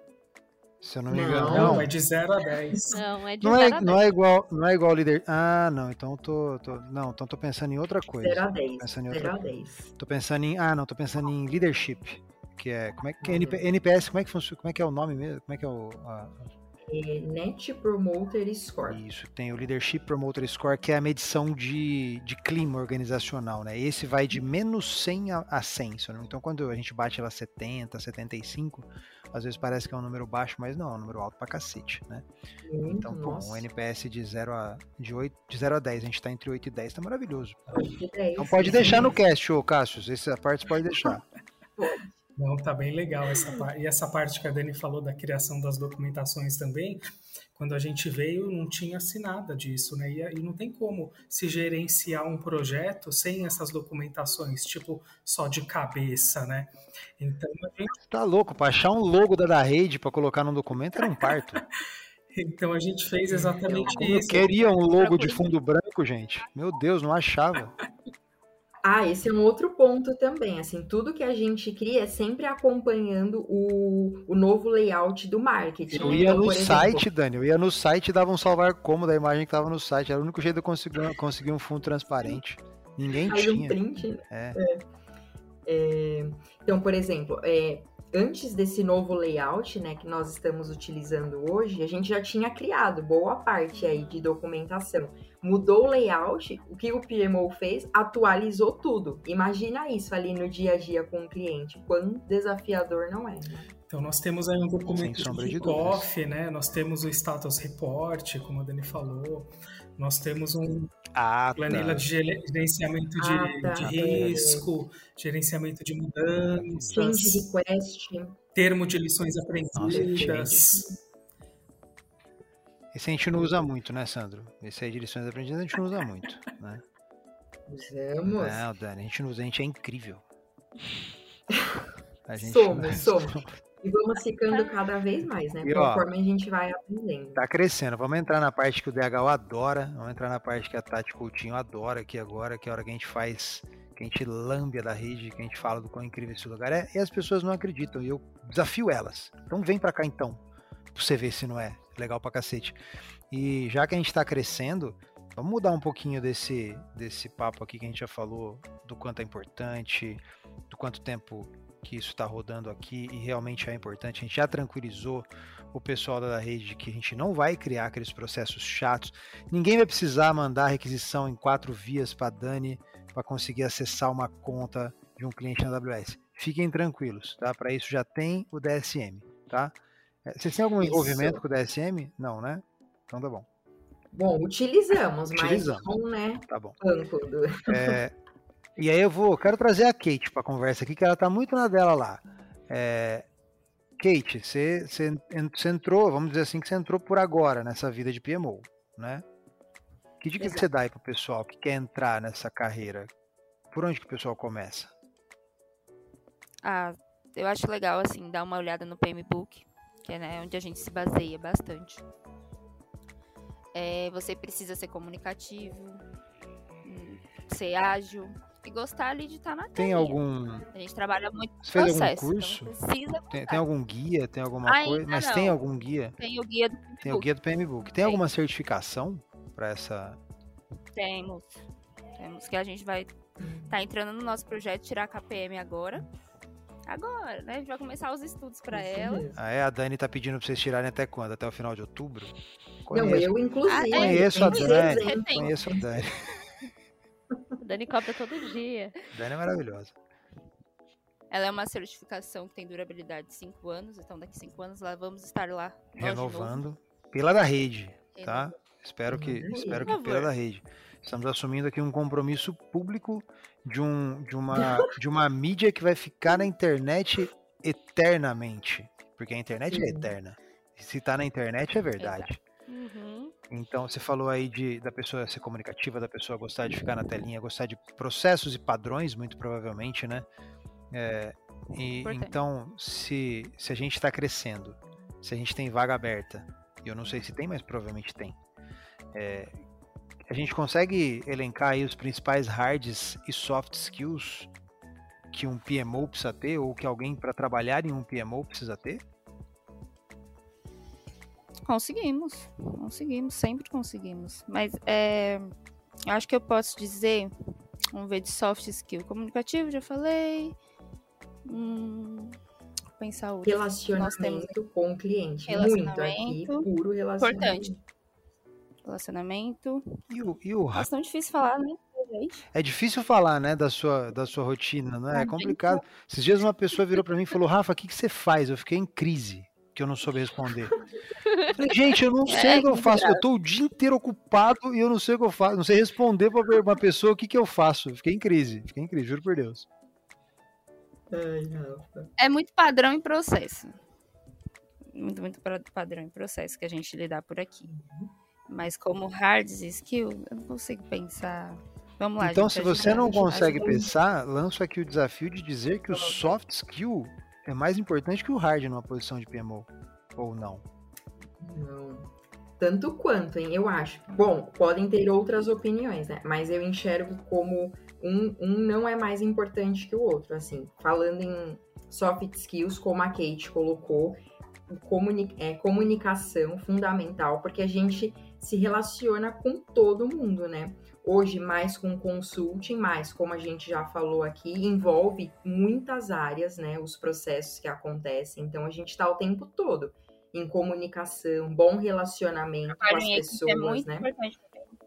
Se eu não me engano. Não, é de 0 a 10. Não, é de não 0 é, a 10. Não é igual, não é igual líder. Ah, não, então eu tô, tô, não, então tô pensando em outra coisa. 0 a 10. Pensando em 0 outra... a 10. Tô pensando em, ah, não, tô pensando em leadership que é como é que é NP, NPS, como é que funciona, como é que é o nome mesmo? Como é que é o a... é Net Promoter Score. Isso, tem o Leadership Promoter Score, que é a medição de, de clima organizacional, né? Esse vai de menos 100 a, a 100, então quando a gente bate lá 70, 75, às vezes parece que é um número baixo, mas não, é um número alto pra cacete, né? Muito, então, pô, um NPS de 0 a de 8, de 0 a 10, a gente tá entre 8 e 10, tá maravilhoso. 8 e 10, então pode deixar no cast, ô Cássio, essa parte você pode deixar. Pode. Não, tá bem legal essa parte. E essa parte que a Dani falou da criação das documentações também, quando a gente veio não tinha-se nada disso, né? E, e, não tem como se gerenciar um projeto sem essas documentações, tipo, só de cabeça, né? Então a gente... Tá louco, para achar um logo da da rede para colocar num documento era um parto. então a gente fez exatamente eu, isso. Eu queria um logo de fundo branco, gente. Meu Deus, não achava. Ah, esse é um outro ponto também. Assim, tudo que a gente cria é sempre acompanhando o, o novo layout do marketing. Eu ia então, no site, Dani, eu ia no site e dava um salvar como da imagem que estava no site. Era o único jeito de eu conseguir, conseguir um fundo transparente. Ninguém Faz tinha. um print. Né? É. É. É, então, por exemplo, é, antes desse novo layout, né, que nós estamos utilizando hoje, a gente já tinha criado boa parte aí de documentação. Mudou o layout, o que o PMO fez? Atualizou tudo. Imagina isso ali no dia a dia com o cliente, quão desafiador não é, né? Então nós temos aí um documento de kickoff, né? Nós temos o status report, como a Dani falou. Nós temos um ah, tá. planilha de gerenciamento de, ah, tá. de risco, é. gerenciamento de mudanças, change request, termo de lições aprendidas. Nossa, esse a gente não usa muito, né, Sandro? Esse aí de lições aprendidas a gente não usa muito, né? Usamos. Não, Dani, a gente não usa, a gente é incrível. A gente somos, é... somos. E vamos ficando cada vez mais, né? E, Conforme ó, a gente vai Tá crescendo. Vamos entrar na parte que o DHL adora. Vamos entrar na parte que a Tati Coutinho adora aqui agora, que é a hora que a gente faz, que a gente lambe da rede, que a gente fala do quão incrível esse lugar é. E as pessoas não acreditam. E eu desafio elas. Então vem pra cá então. Pra você ver se não é legal pra cacete. E já que a gente tá crescendo, vamos mudar um pouquinho desse, desse papo aqui que a gente já falou do quanto é importante, do quanto tempo que isso está rodando aqui e realmente é importante. A gente já tranquilizou o pessoal da rede de que a gente não vai criar aqueles processos chatos. Ninguém vai precisar mandar requisição em quatro vias para Dani para conseguir acessar uma conta de um cliente na AWS. Fiquem tranquilos, tá? Para isso já tem o DSM, tá? É, vocês têm algum isso. envolvimento com o DSM? Não, né? Então tá bom. Bom, utilizamos, utilizamos. mas não, né? Tá bom. Do... É, e aí eu vou, quero trazer a Kate para conversa aqui, que ela tá muito na dela lá. É, Kate, você, você, você entrou, vamos dizer assim, que você entrou por agora nessa vida de PMO, né? Que dica que você dá aí pro pessoal que quer entrar nessa carreira? Por onde que o pessoal começa? Ah, eu acho legal, assim, dar uma olhada no PMBOK, que é né, onde a gente se baseia bastante. É, você precisa ser comunicativo, hum, ser ágil e gostar ali de estar na Tem algum. A gente trabalha muito Você fez algum processo, curso? Então precisa Tem, tem algum guia? Tem alguma Ainda coisa? Mas tem não. algum guia? tem o guia do Tem o guia do PMBOK. Tem Tem. alguma certificação para essa. Temos. Temos que a gente vai tá entrando no nosso projeto tirar a KPM agora. Agora, né? A gente vai começar os estudos para Isso ela. mesmo. Ah, é? A Dani tá pedindo pra vocês tirarem até quando? Até o final de outubro? Não, Conheço, eu, inclusive. Ah, é? conheço a tem Dani. exemplo. Tem. Conheço a Dani. Dani cobra todo dia. Dani é maravilhosa. Ela é uma certificação que tem durabilidade de 5 anos, então daqui 5 anos lá vamos estar lá. Renovando. Pela da rede, tá? renovando. Espero que, Uhum. espero que pela da rede. Estamos assumindo aqui um compromisso público de, um, de, uma, de uma mídia que vai ficar na internet eternamente. Porque a internet é eterna. Se tá na internet é verdade. Uhum. Então você falou aí de, da pessoa ser comunicativa, da pessoa gostar de ficar na telinha, gostar de processos e padrões, muito provavelmente, né? É, e, então, se, se a gente está crescendo, se a gente tem vaga aberta, e eu não sei se tem, mas provavelmente tem, é, a gente consegue elencar aí os principais hards e soft skills que um PMO precisa ter, ou que alguém para trabalhar em um PMO precisa ter? Conseguimos, conseguimos, sempre conseguimos. Mas é, eu acho que eu posso dizer, vamos ver de soft skill. Comunicativo, já falei. Hum, vou pensar outro. Relacionamento com o cliente. Muito aqui, Relacionamento. puro relacionamento. Importante. Relacionamento. E o, e o Nossa, tão difícil falar, né? É difícil falar, né, da sua, da sua rotina, não é? É Também complicado. Esses dias uma pessoa virou pra mim e falou, Rafa, o que, que você faz? Eu fiquei em crise, que eu não soube responder. Falei, gente, eu não sei o que eu faço. Eu tô o dia inteiro ocupado e eu não sei o que eu faço. Não sei responder pra uma pessoa o que, que eu faço. Fiquei em crise, fiquei em crise, juro por Deus. É muito padrão e processo. Muito, muito padrão e processo que a gente lidar por aqui. Mas como hard skill, eu não consigo pensar. Vamos lá, Então, gente, se você não consegue pensar, lanço aqui o desafio de dizer que o soft skill é mais importante que o hard numa posição de PMO. Ou não. Não. Tanto quanto, hein? Eu acho. Bom, podem ter outras opiniões, né? Mas eu enxergo como um, um não é mais importante que o outro. Assim, falando em soft skills, como a Kate colocou, comuni é, comunicação fundamental, porque a gente se relaciona com todo mundo, né? Hoje, mais com consulting, mais, como a gente já falou aqui, envolve muitas áreas, né? Os processos que acontecem. Então, a gente está o tempo todo em comunicação, bom relacionamento com as equipe pessoas, é muito né? importante.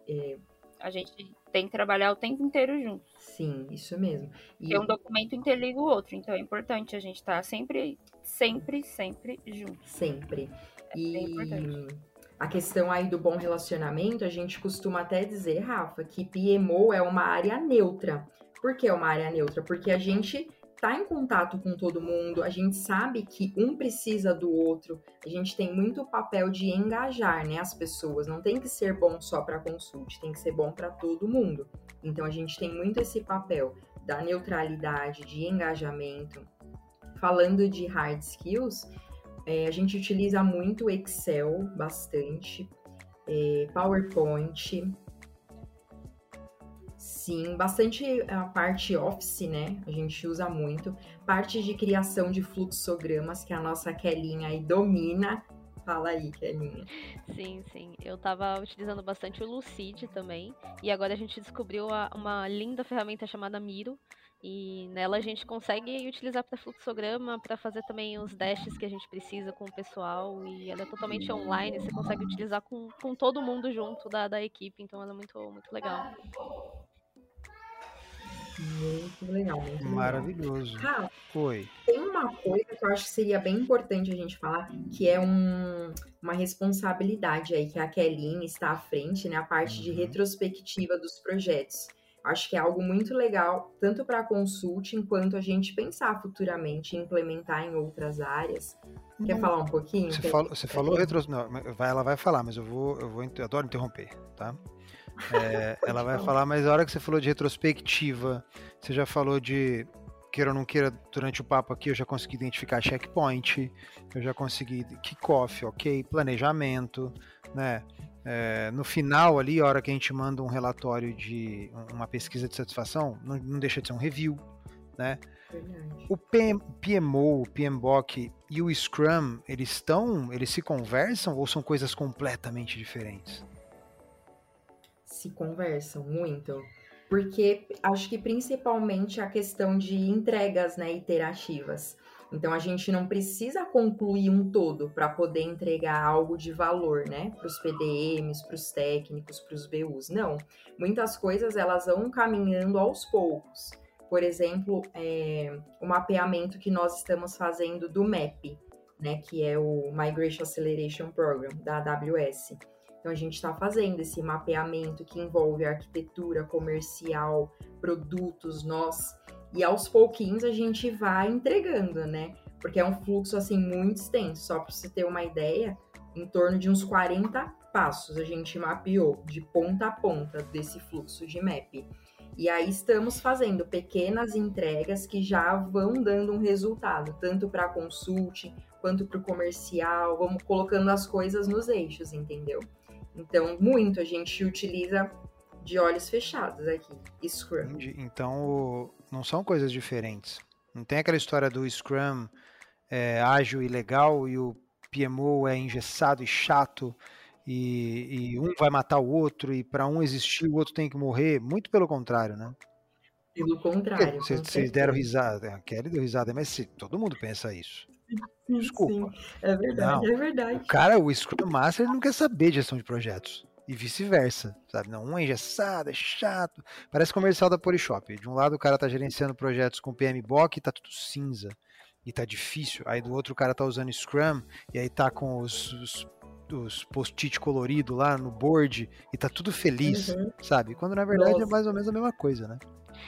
É, A gente tem que trabalhar o tempo inteiro junto. sim, isso mesmo. E Porque um documento interliga o outro. Então é importante a gente estar sempre, sempre, sempre junto. sempre. bem E importante. A questão aí do bom relacionamento, a gente costuma até dizer, Rafa, que PMO é uma área neutra. Por que é uma área neutra? Porque a gente tá em contato com todo mundo, a gente sabe que um precisa do outro, a gente tem muito o papel de engajar, né, as pessoas. Não tem que ser bom só para consulte, tem que ser bom para todo mundo. Então a gente tem muito esse papel da neutralidade, de engajamento. Falando de hard skills, é, a gente utiliza muito Excel, bastante, é, PowerPoint. Sim, bastante a parte Office, né? A gente usa muito. Parte de criação de fluxogramas, que a nossa Kelinha aí domina. Fala aí, Kelinha. Sim, sim. Eu tava utilizando bastante o Lucid também. E agora a gente descobriu uma linda ferramenta chamada Miro. E nela a gente consegue utilizar para fluxograma, para fazer também os dashes que a gente precisa com o pessoal. E ela é totalmente online, você consegue utilizar com, com todo mundo junto da, da equipe. Então ela é muito, muito legal. Muito legal, muito legal. Maravilhoso. Rafa, Oi. Tem uma coisa que eu acho que seria bem importante a gente falar, que é um- uma responsabilidade aí que a Kelly está à frente, né? A parte de Uhum. retrospectiva dos projetos. Acho que é algo muito legal, tanto para consulting quanto a gente pensar futuramente em implementar em outras áreas. Quer Não, falar um pouquinho? Você falou, você falou retro... não, ela vai falar, mas eu vou, eu vou, eu adoro interromper, tá? É, ela vai falar. falar, mas a hora que você falou de retrospectiva, você já falou de queira ou não queira, durante o papo aqui eu já consegui identificar checkpoint, eu já consegui kickoff, ok, planejamento, né? É, no final ali, a hora que a gente manda um relatório de uma pesquisa de satisfação, não, não deixa de ser um review, né? Verdade. O PM, PMO, o PMBOK e o Scrum, eles estão, eles se conversam ou são coisas completamente diferentes? Se conversam muito porque acho que principalmente a questão de entregas né, iterativas. Então a gente não precisa concluir um todo para poder entregar algo de valor, né, para os PDMs, para os técnicos, para os BUs. Não, muitas coisas elas vão caminhando aos poucos. Por exemplo, é, o mapeamento que nós estamos fazendo do MAP, né, que é o Migration Acceleration Program da AWS. Então, a gente está fazendo esse mapeamento que envolve arquitetura comercial, produtos, nós, e aos pouquinhos a gente vai entregando, né? Porque é um fluxo assim muito extenso. Só para você ter uma ideia, em torno de uns 40 passos a gente mapeou de ponta a ponta desse fluxo de map. E aí estamos fazendo pequenas entregas que já vão dando um resultado, tanto para consult quanto para o comercial, vamos colocando as coisas nos eixos, entendeu? Então, muito a gente utiliza de olhos fechados aqui, Scrum. Então, não são coisas diferentes. Não tem aquela história do Scrum é, ágil e legal e o PMO é engessado e chato e, e um vai matar o outro e para um existir o outro tem que morrer. Muito pelo contrário, né? Pelo contrário. Vocês deram risada, a Kelly deu risada, mas se, todo mundo pensa isso. Desculpa. Sim, é verdade, não. é verdade. O cara, o Scrum Master, não quer saber de gestão de projetos. E vice-versa, sabe? Não, um é engessado, é chato. Parece comercial da Polishop. De um lado o cara tá gerenciando projetos com PMBOK e tá tudo cinza. E tá difícil. Aí do outro o cara tá usando Scrum e aí tá com os, os, os post-it colorido lá no board e tá tudo feliz, uhum. sabe? Quando na verdade é Nossa. é mais ou menos a mesma coisa, né?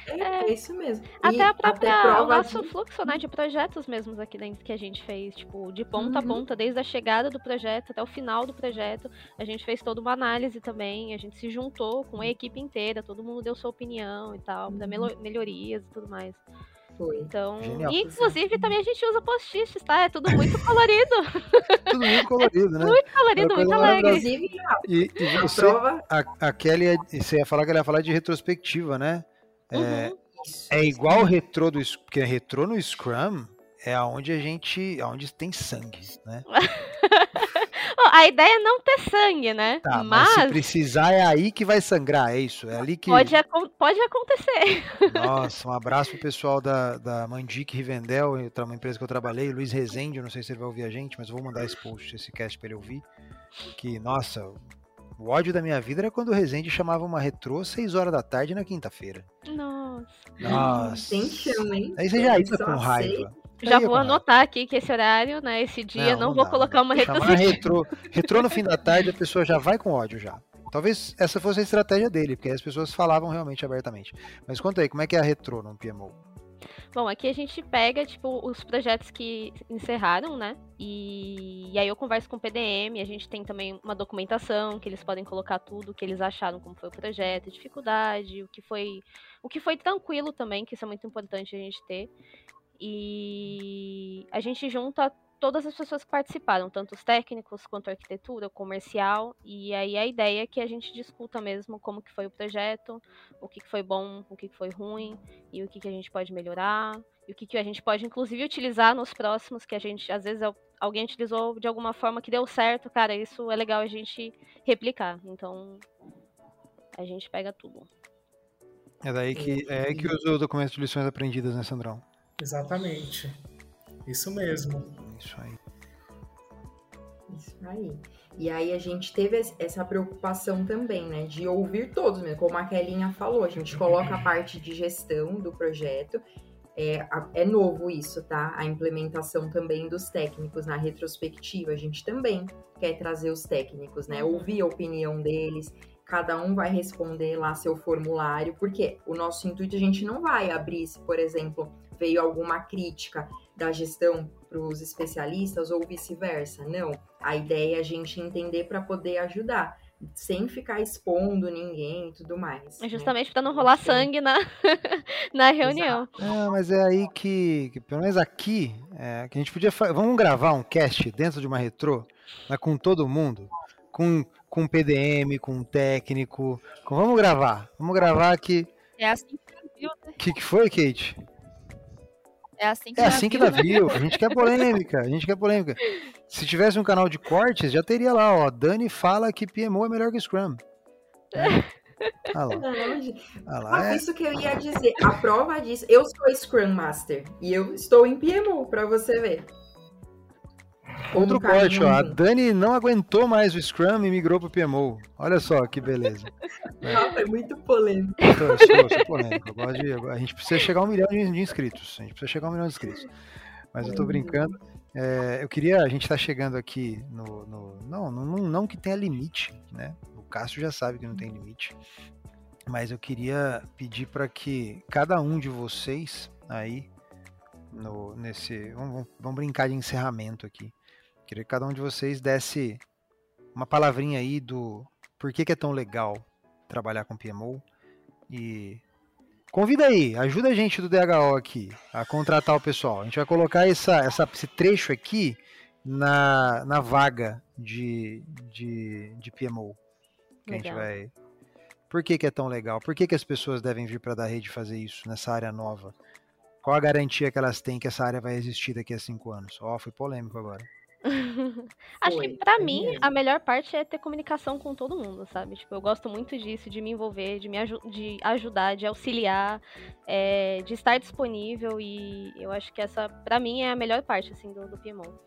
É, é isso mesmo. Até e a própria, até o nosso de... fluxo, né, de projetos mesmos aqui dentro que a gente fez, tipo, de ponta uhum. a ponta, desde a chegada do projeto até o final do projeto, a gente fez toda uma análise também, a gente se juntou com a equipe inteira, todo mundo deu sua opinião e tal, uhum. da melhorias e tudo mais. Foi. Então, e, inclusive também a gente usa post-its, tá? É tudo muito colorido. tudo muito colorido, né? Muito colorido, muito alegre. Inclusive, e, e você, a, a Kelly, você ia falar que ela ia falar de retrospectiva, né? É, uhum. é igual o retrô do porque retrô no Scrum é aonde a gente, aonde tem sangue, né? a ideia é não ter sangue, né? Tá, mas... mas... se precisar é aí que vai sangrar, é isso? É ali que pode, pode acontecer. Nossa, um abraço pro pessoal da, da Mandic Rivendell, uma empresa que eu trabalhei, Luiz Rezende, eu não sei se ele vai ouvir a gente, mas vou mandar esse post, esse cast para ele ouvir. Que nossa, o ódio da minha vida era quando o Rezende chamava uma retrô 6 horas da tarde na quinta-feira. Nossa. Nossa. Tem chão, hein? Aí você já ia com raiva. Já vou anotar aqui que esse horário, né, esse dia, não, não, não vou dá, colocar uma retrô. retrô. Retrô no fim da tarde, a pessoa já vai com ódio já. Talvez essa fosse a estratégia dele, porque as pessoas falavam realmente abertamente. Mas conta aí, como é que é a retrô no PMO? Bom, aqui a gente pega, tipo, os projetos que encerraram, né? E, e, aí eu converso com o PDM, a gente tem também uma documentação que eles podem colocar tudo o que eles acharam como foi o projeto, dificuldade, o que foi o que foi tranquilo também, que isso é muito importante a gente ter. E a gente junta todas as pessoas que participaram, tanto os técnicos quanto a arquitetura, o comercial, e aí a ideia é que a gente discuta mesmo como que foi o projeto, o que, que foi bom, o que, que foi ruim, e o que, que a gente pode melhorar, e o que, que a gente pode inclusive utilizar nos próximos, que a gente, às vezes, alguém utilizou de alguma forma que deu certo, cara, isso é legal a gente replicar. Então, a gente pega tudo. É daí que é aí que usa o documento de lições aprendidas, né, Sandrão? Exatamente. Isso mesmo. Isso aí. Isso aí. E aí a gente teve essa preocupação também, né, de ouvir todos, mesmo, como a Kelinha falou, a gente coloca a parte de gestão do projeto. É, é novo isso, tá? A implementação também dos técnicos na retrospectiva. A gente também quer trazer os técnicos, né? Uhum. Ouvir a opinião deles. Cada um vai responder lá seu formulário, porque o nosso intuito a gente não vai abrir se, por exemplo, veio alguma crítica da gestão para os especialistas ou vice-versa. Não. A ideia é a gente entender para poder ajudar. sem ficar expondo ninguém e tudo mais. É né? justamente para não rolar Sim. sangue na, na reunião. É, mas é aí que, que, pelo menos aqui, é, que a gente podia Vamos gravar um cast dentro de uma retrô, mas com todo mundo, com com PDM, com um técnico, com- vamos gravar, vamos gravar aqui. É assim que ela viu, né? O que, que foi, Kate? É assim que É ela assim que viu, ela né? viu. A gente quer polêmica, a gente quer polêmica. Se tivesse um canal de cortes, já teria lá, ó. Dani fala que PMO é melhor que Scrum. É. Ah lá, ah lá. Ah, É, isso que eu ia dizer. A prova disso, eu sou Scrum Master e eu estou em PMO, para você ver. Outro corte, ó. A. Dani não aguentou mais o Scrum e migrou pro PMO. Olha só que beleza. Nossa, é muito polêmico. Então, eu sou, eu sou polêmico. Eu gosto de- a gente precisa chegar a um milhão de, de inscritos. A gente precisa chegar a um milhão de inscritos. Mas eu tô brincando. É, eu queria. A gente tá chegando aqui no. no- não, não, não, que tenha limite, né? O Cássio já sabe que não tem limite. Mas eu queria pedir para que cada um de vocês aí, no, nesse. Vamos- vamos brincar de encerramento aqui. Queria que cada um de vocês desse uma palavrinha aí do por que, que é tão legal trabalhar com PMO. E convida aí, ajuda a gente do DHO aqui a contratar o pessoal. A gente vai colocar essa, essa- esse trecho aqui na, na vaga de, de, de PMO. Que a gente vai. Por que, que é tão legal? Por que, que as pessoas devem vir para a rede fazer isso nessa área nova? Qual a garantia que elas têm que essa área vai existir daqui a cinco anos? Ó, foi polêmico agora. Acho que foi mim mesmo. a melhor parte é ter comunicação com todo mundo, sabe? Tipo, eu gosto muito disso, de me envolver, de me aju- de ajudar, de auxiliar, é, de estar disponível e eu acho que essa pra mim é a melhor parte assim do, do PMO.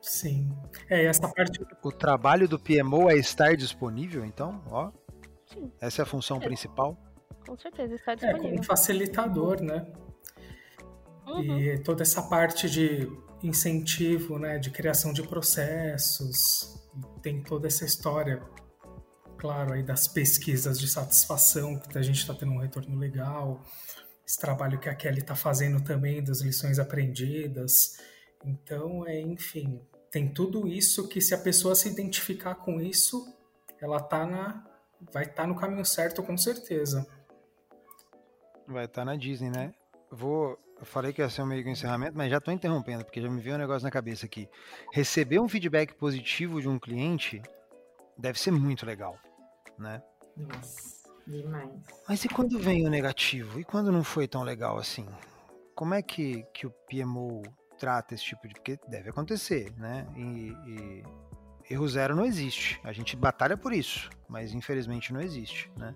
Sim. É, essa parte O trabalho do PMO é estar disponível, então, ó. Sim. Essa é a função É. principal. Com certeza, estar é como disponível. um facilitador, né? Uhum. E toda essa parte de incentivo, né, de criação de processos, tem toda essa história, claro, aí das pesquisas de satisfação, que a gente está tendo um retorno legal, esse trabalho que a Kelly está fazendo também das lições aprendidas. Então, é, enfim, tem tudo isso que se a pessoa se identificar com isso, ela tá na vai estar no caminho certo com certeza. Vai estar na Disney, né? Vou. Eu falei que ia ser um meio que um encerramento, mas já estou interrompendo, porque já me veio um negócio na cabeça aqui. Receber um feedback positivo de um cliente deve ser muito legal, né? Nossa, demais. Mas e quando vem o negativo? E quando não foi tão legal assim? Como é que, que o PMO trata esse tipo de. Porque deve acontecer, né? E, e erro zero não existe. A gente batalha por isso, mas infelizmente não existe, né?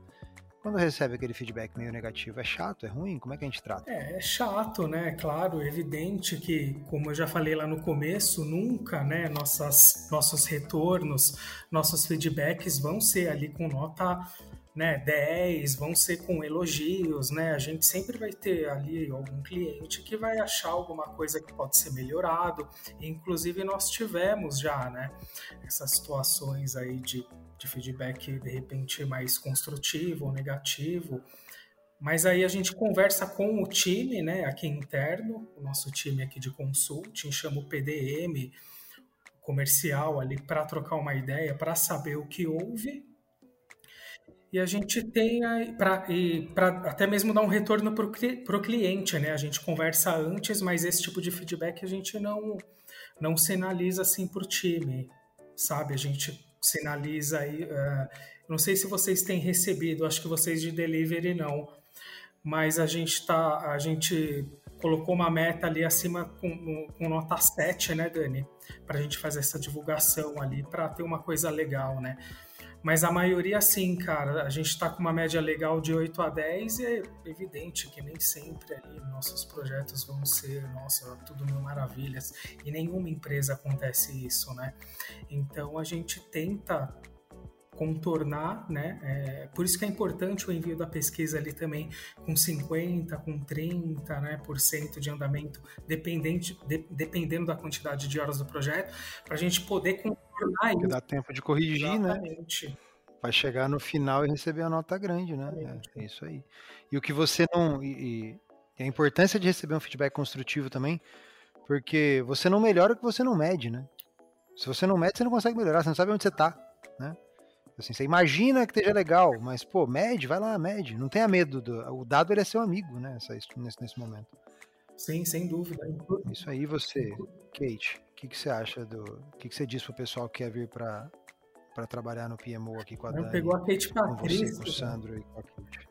Quando recebe aquele feedback meio negativo, é chato, é ruim? Como é que a gente trata? É, é chato, né? Claro, é evidente que, como eu já falei lá no começo, nunca, né, nossas, nossos retornos, nossos feedbacks vão ser ali com nota né, 10, vão ser com elogios, né? A gente sempre vai ter ali algum cliente que vai achar alguma coisa que pode ser melhorado. Inclusive nós tivemos já, né, essas situações aí de, de feedback de repente mais construtivo ou negativo. Mas aí a gente conversa com o time, né, aqui interno, o nosso time aqui de consulting, chama o PDM comercial ali para trocar uma ideia, para saber o que houve. E a gente tem para até mesmo dar um retorno para o cliente, né? A gente conversa antes, mas esse tipo de feedback a gente não, não sinaliza assim por time, sabe? A gente sinaliza aí. Uh, não sei se vocês têm recebido, acho que vocês de delivery não, mas a gente tá, a gente colocou uma meta ali acima com, com nota 7, né, Dani? Para a gente fazer essa divulgação ali, para ter uma coisa legal, né? Mas a maioria, sim, cara. A gente está com uma média legal de 8 a 10 e é evidente que nem sempre nossos projetos vão ser, nossa, tudo mil maravilhas. E nenhuma empresa acontece isso, né? Então a gente tenta contornar, né? É, por isso que é importante o envio da pesquisa ali também com 50, com 30, né, por cento de andamento, dependente, de, dependendo da quantidade de horas do projeto, para a gente poder Porque dá tempo de corrigir, Exatamente. né? Vai chegar no final e receber a nota grande, né? É, é isso aí. E o que você não. E, e a importância de receber um feedback construtivo também, porque você não melhora o que você não mede, né? Se você não mede, você não consegue melhorar, você não sabe onde você tá, né? Assim, você imagina que esteja legal, mas, pô, mede, vai lá, mede. Não tenha medo. Do, o dado ele é seu amigo, né? nesse, nesse momento. Sim, sem dúvida. Isso aí, você, Kate, o que, que você acha do. O que, que você diz pro pessoal que quer vir para para trabalhar no PMO aqui com a Dani. Pegou a Kate pra com você, com o Sandro e com a Kate.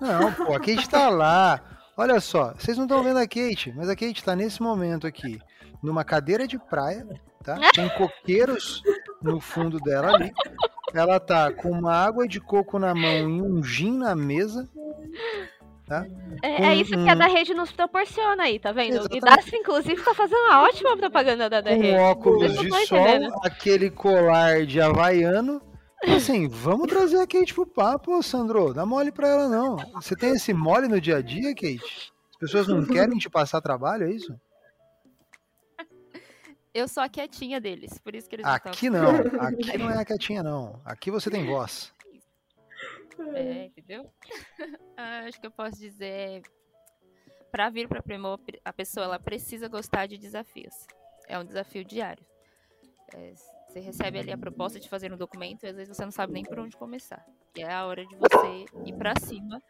Não, pô, a Kate tá lá. Olha só, vocês não estão vendo a Kate, mas a Kate tá nesse momento aqui, numa cadeira de praia, tá? Tem coqueiros no fundo dela ali. Ela tá com uma água de coco na mão e um gin na mesa. Tá? É, é, isso que a da rede nos proporciona aí, tá vendo? Exatamente. E Dastra, inclusive, tá fazendo uma ótima propaganda da da rede. Um óculos de sol, aquele colar de havaiano. Assim, vamos trazer a Kate pro papo, Sandro. Dá mole pra ela, não. Você tem esse mole no dia a dia, Kate? As pessoas não querem te passar trabalho, é isso? Eu sou a quietinha deles, por isso que eles Aqui não, aqui não é a quietinha, não. Aqui você tem voz. É, entendeu? Ah, acho que eu posso dizer. Para vir para Primo, a pessoa ela precisa gostar de desafios. É um desafio diário. É, você recebe ali a proposta de fazer um documento e às vezes você não sabe nem por onde começar. E é a hora de você ir para cima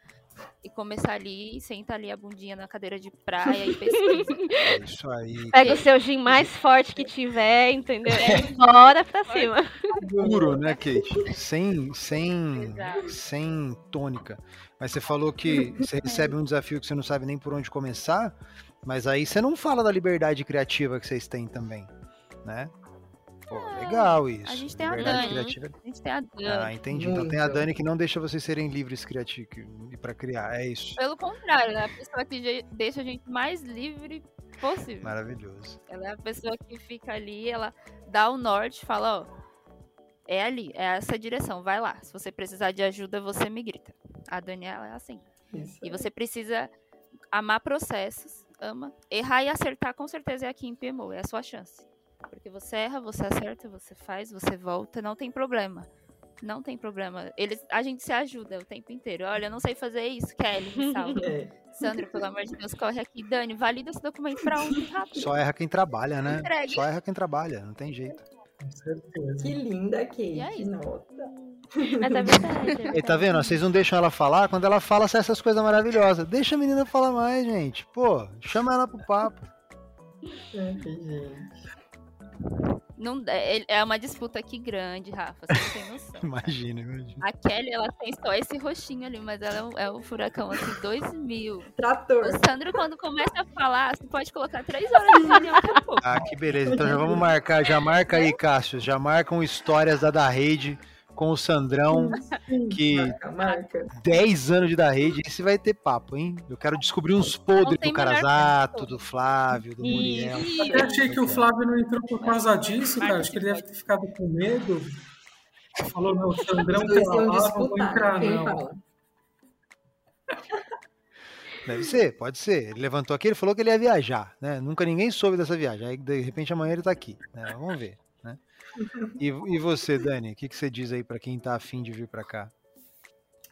e começar ali e senta ali a bundinha na cadeira de praia e pesquisa. É isso aí. Pega o seu gin mais forte que tiver, entendeu? É. Bora pra cima. Puro, né, Kate? Sem, sem, sem tônica. Mas você falou que você recebe um desafio que você não sabe nem por onde começar, mas aí você não fala da liberdade criativa que vocês têm também, né? Pô, legal isso. A gente tem a Dani. Criativa. A gente tem a Dani. Ah, entendi. Muito. Então tem a Dani que não deixa vocês serem livres criativos para criar. É isso. Pelo contrário, ela é a pessoa que deixa a gente mais livre possível. Maravilhoso. Ela é a pessoa que fica ali, ela dá o norte, fala, ó, é ali, é essa direção, vai lá. Se você precisar de ajuda, você me grita. A Daniela é assim. Isso. E você precisa amar processos, ama. Errar e acertar com certeza é aqui em PMO, é a sua chance. Porque você erra, você acerta, você faz, você volta, não tem problema. Não tem problema. Eles, a gente se ajuda o tempo inteiro. Olha, eu não sei fazer isso, Kelly, me salva. É. Sandra, pelo amor de Deus, corre aqui. Dani, valida esse documento pra um rápido. Só erra quem trabalha, né? Entregue. Só erra quem trabalha, não tem jeito. Com certeza. Que linda, Kate. É Nota. Mas é verdade. É e tá vendo? Vocês não deixam ela falar. Quando ela fala essas coisas maravilhosas. Deixa a menina falar mais, gente. Pô, chama ela pro papo. É, gente. Não, é, é uma disputa aqui grande, Rafa, você não tem noção. imagina, imagina. A Kelly, ela tem só esse roxinho ali, mas ela é o, é o furacão, assim, 2000. Trator. O Sandro, quando começa a falar, você pode colocar três horas de reunião Ah, que beleza. Então já vamos marcar, já marca aí, Cássio, já marcam histórias da da rede com o Sandrão, que marca, marca. 10 anos de da rede, esse vai ter papo, hein? Eu quero descobrir uns podres do Carazato, do Flávio, do Muriel. Eu achei que o Flávio não entrou por causa disso, cara. Acho que ele deve ter ficado com medo. Ele falou, não, o Sandrão pela lá, não vou entrar, não. Deve ser, pode ser. Ele levantou aqui, ele falou que ele ia viajar, né? Nunca ninguém soube dessa viagem. Aí, de repente, amanhã ele tá aqui. Né? Vamos ver. E, e você, Dani, o que, que você diz aí para quem está afim de vir para cá?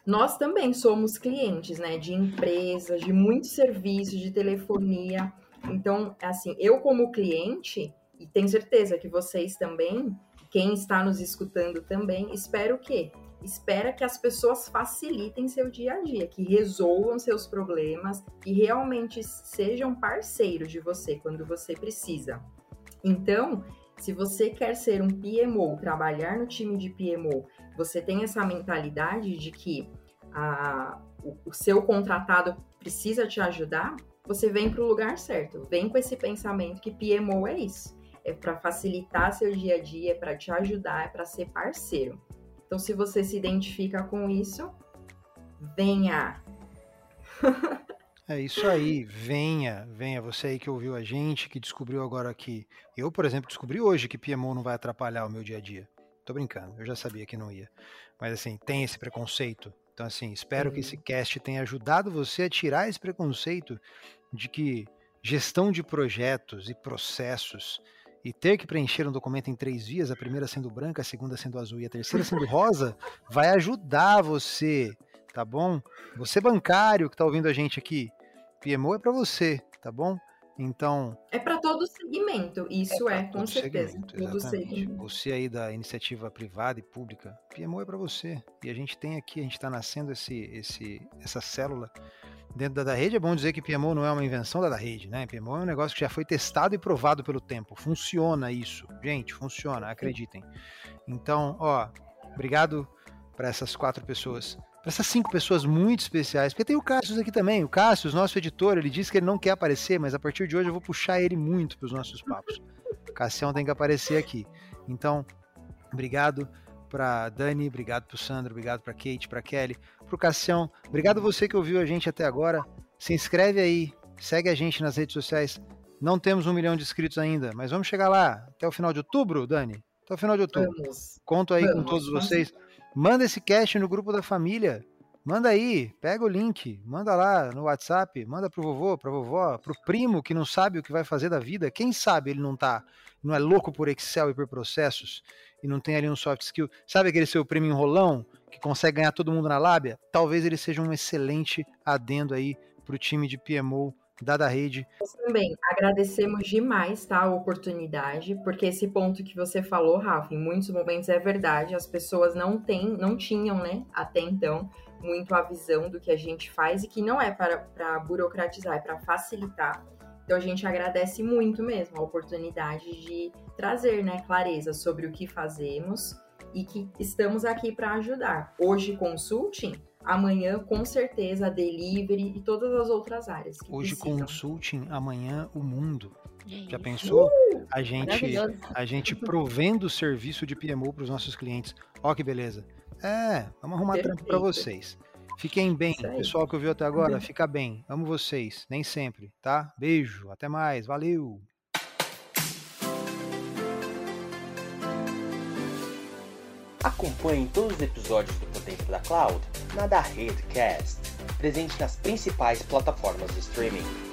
Nós também somos clientes, né, de empresas, de muitos serviços, de telefonia. Então, assim, eu como cliente, e tenho certeza que vocês também, quem está nos escutando também, espero que espera que as pessoas facilitem seu dia a dia, que resolvam seus problemas, que realmente sejam parceiros de você quando você precisa. Então, se você quer ser um PMO, trabalhar no time de PMO, você tem essa mentalidade de que a, o, o seu contratado precisa te ajudar, você vem para o lugar certo. Vem com esse pensamento que PMO é isso. É para facilitar seu dia a dia, é para te ajudar, é para ser parceiro. Então, se você se identifica com isso, venha! É isso aí, venha, venha, você aí que ouviu a gente, que descobriu agora que. Eu, por exemplo, descobri hoje que PMO não vai atrapalhar o meu dia a dia. Tô brincando, eu já sabia que não ia. Mas assim, tem esse preconceito. Então, assim, espero que esse cast tenha ajudado você a tirar esse preconceito de que gestão de projetos e processos e ter que preencher um documento em três vias, a primeira sendo branca, a segunda sendo azul e a terceira sendo rosa, vai ajudar você, tá bom? Você bancário que está ouvindo a gente aqui, PMO é para você, tá bom? Então. É para todo segmento, isso é, é com certeza. Segmento, todo segmento. Você aí da iniciativa privada e pública, PMO é para você. E a gente tem aqui, a gente está nascendo esse, esse, essa célula dentro da, da rede. É bom dizer que PMO não é uma invenção da, da rede, né? PMO é um negócio que já foi testado e provado pelo tempo. Funciona isso. Gente, funciona, acreditem. Então, ó, obrigado para essas quatro pessoas para essas cinco pessoas muito especiais, porque tem o Cássio aqui também. O Cássio, nosso editor, ele disse que ele não quer aparecer, mas a partir de hoje eu vou puxar ele muito para os nossos papos. O Cassião tem que aparecer aqui. Então, obrigado para Dani, obrigado para o Sandro, obrigado para Kate, para Kelly, para o Cassião. Obrigado você que ouviu a gente até agora. Se inscreve aí, segue a gente nas redes sociais. Não temos um milhão de inscritos ainda, mas vamos chegar lá até o final de outubro, Dani. Até o final de outubro. Vamos. Conto aí vamos. com todos vocês. Manda esse cast no grupo da família. Manda aí, pega o link, manda lá no WhatsApp, manda pro vovô, pra vovó, pro primo que não sabe o que vai fazer da vida. Quem sabe ele não tá, não é louco por Excel e por processos e não tem ali um soft skill. Sabe aquele seu primo enrolão que consegue ganhar todo mundo na lábia? Talvez ele seja um excelente adendo aí pro time de PMO dada rede. Nós também agradecemos demais tá, a oportunidade, porque esse ponto que você falou, Rafa, em muitos momentos é verdade, as pessoas não têm, não tinham, né, até então, muito a visão do que a gente faz e que não é para, para burocratizar, é para facilitar. Então a gente agradece muito mesmo a oportunidade de trazer, né, clareza sobre o que fazemos e que estamos aqui para ajudar. Hoje consulting amanhã com certeza delivery e todas as outras áreas. Hoje precisam. consulting, amanhã o mundo. Já pensou? Uh, a gente a gente provendo o serviço de PMO para os nossos clientes. Ó que beleza. É, vamos arrumar Perfeito. trampo para vocês. Fiquem bem, pessoal que ouviu até agora, uhum. fica bem. Amo vocês, nem sempre, tá? Beijo, até mais, valeu. Acompanhe todos os episódios do Potência da Cloud na da Redcast, presente nas principais plataformas de streaming.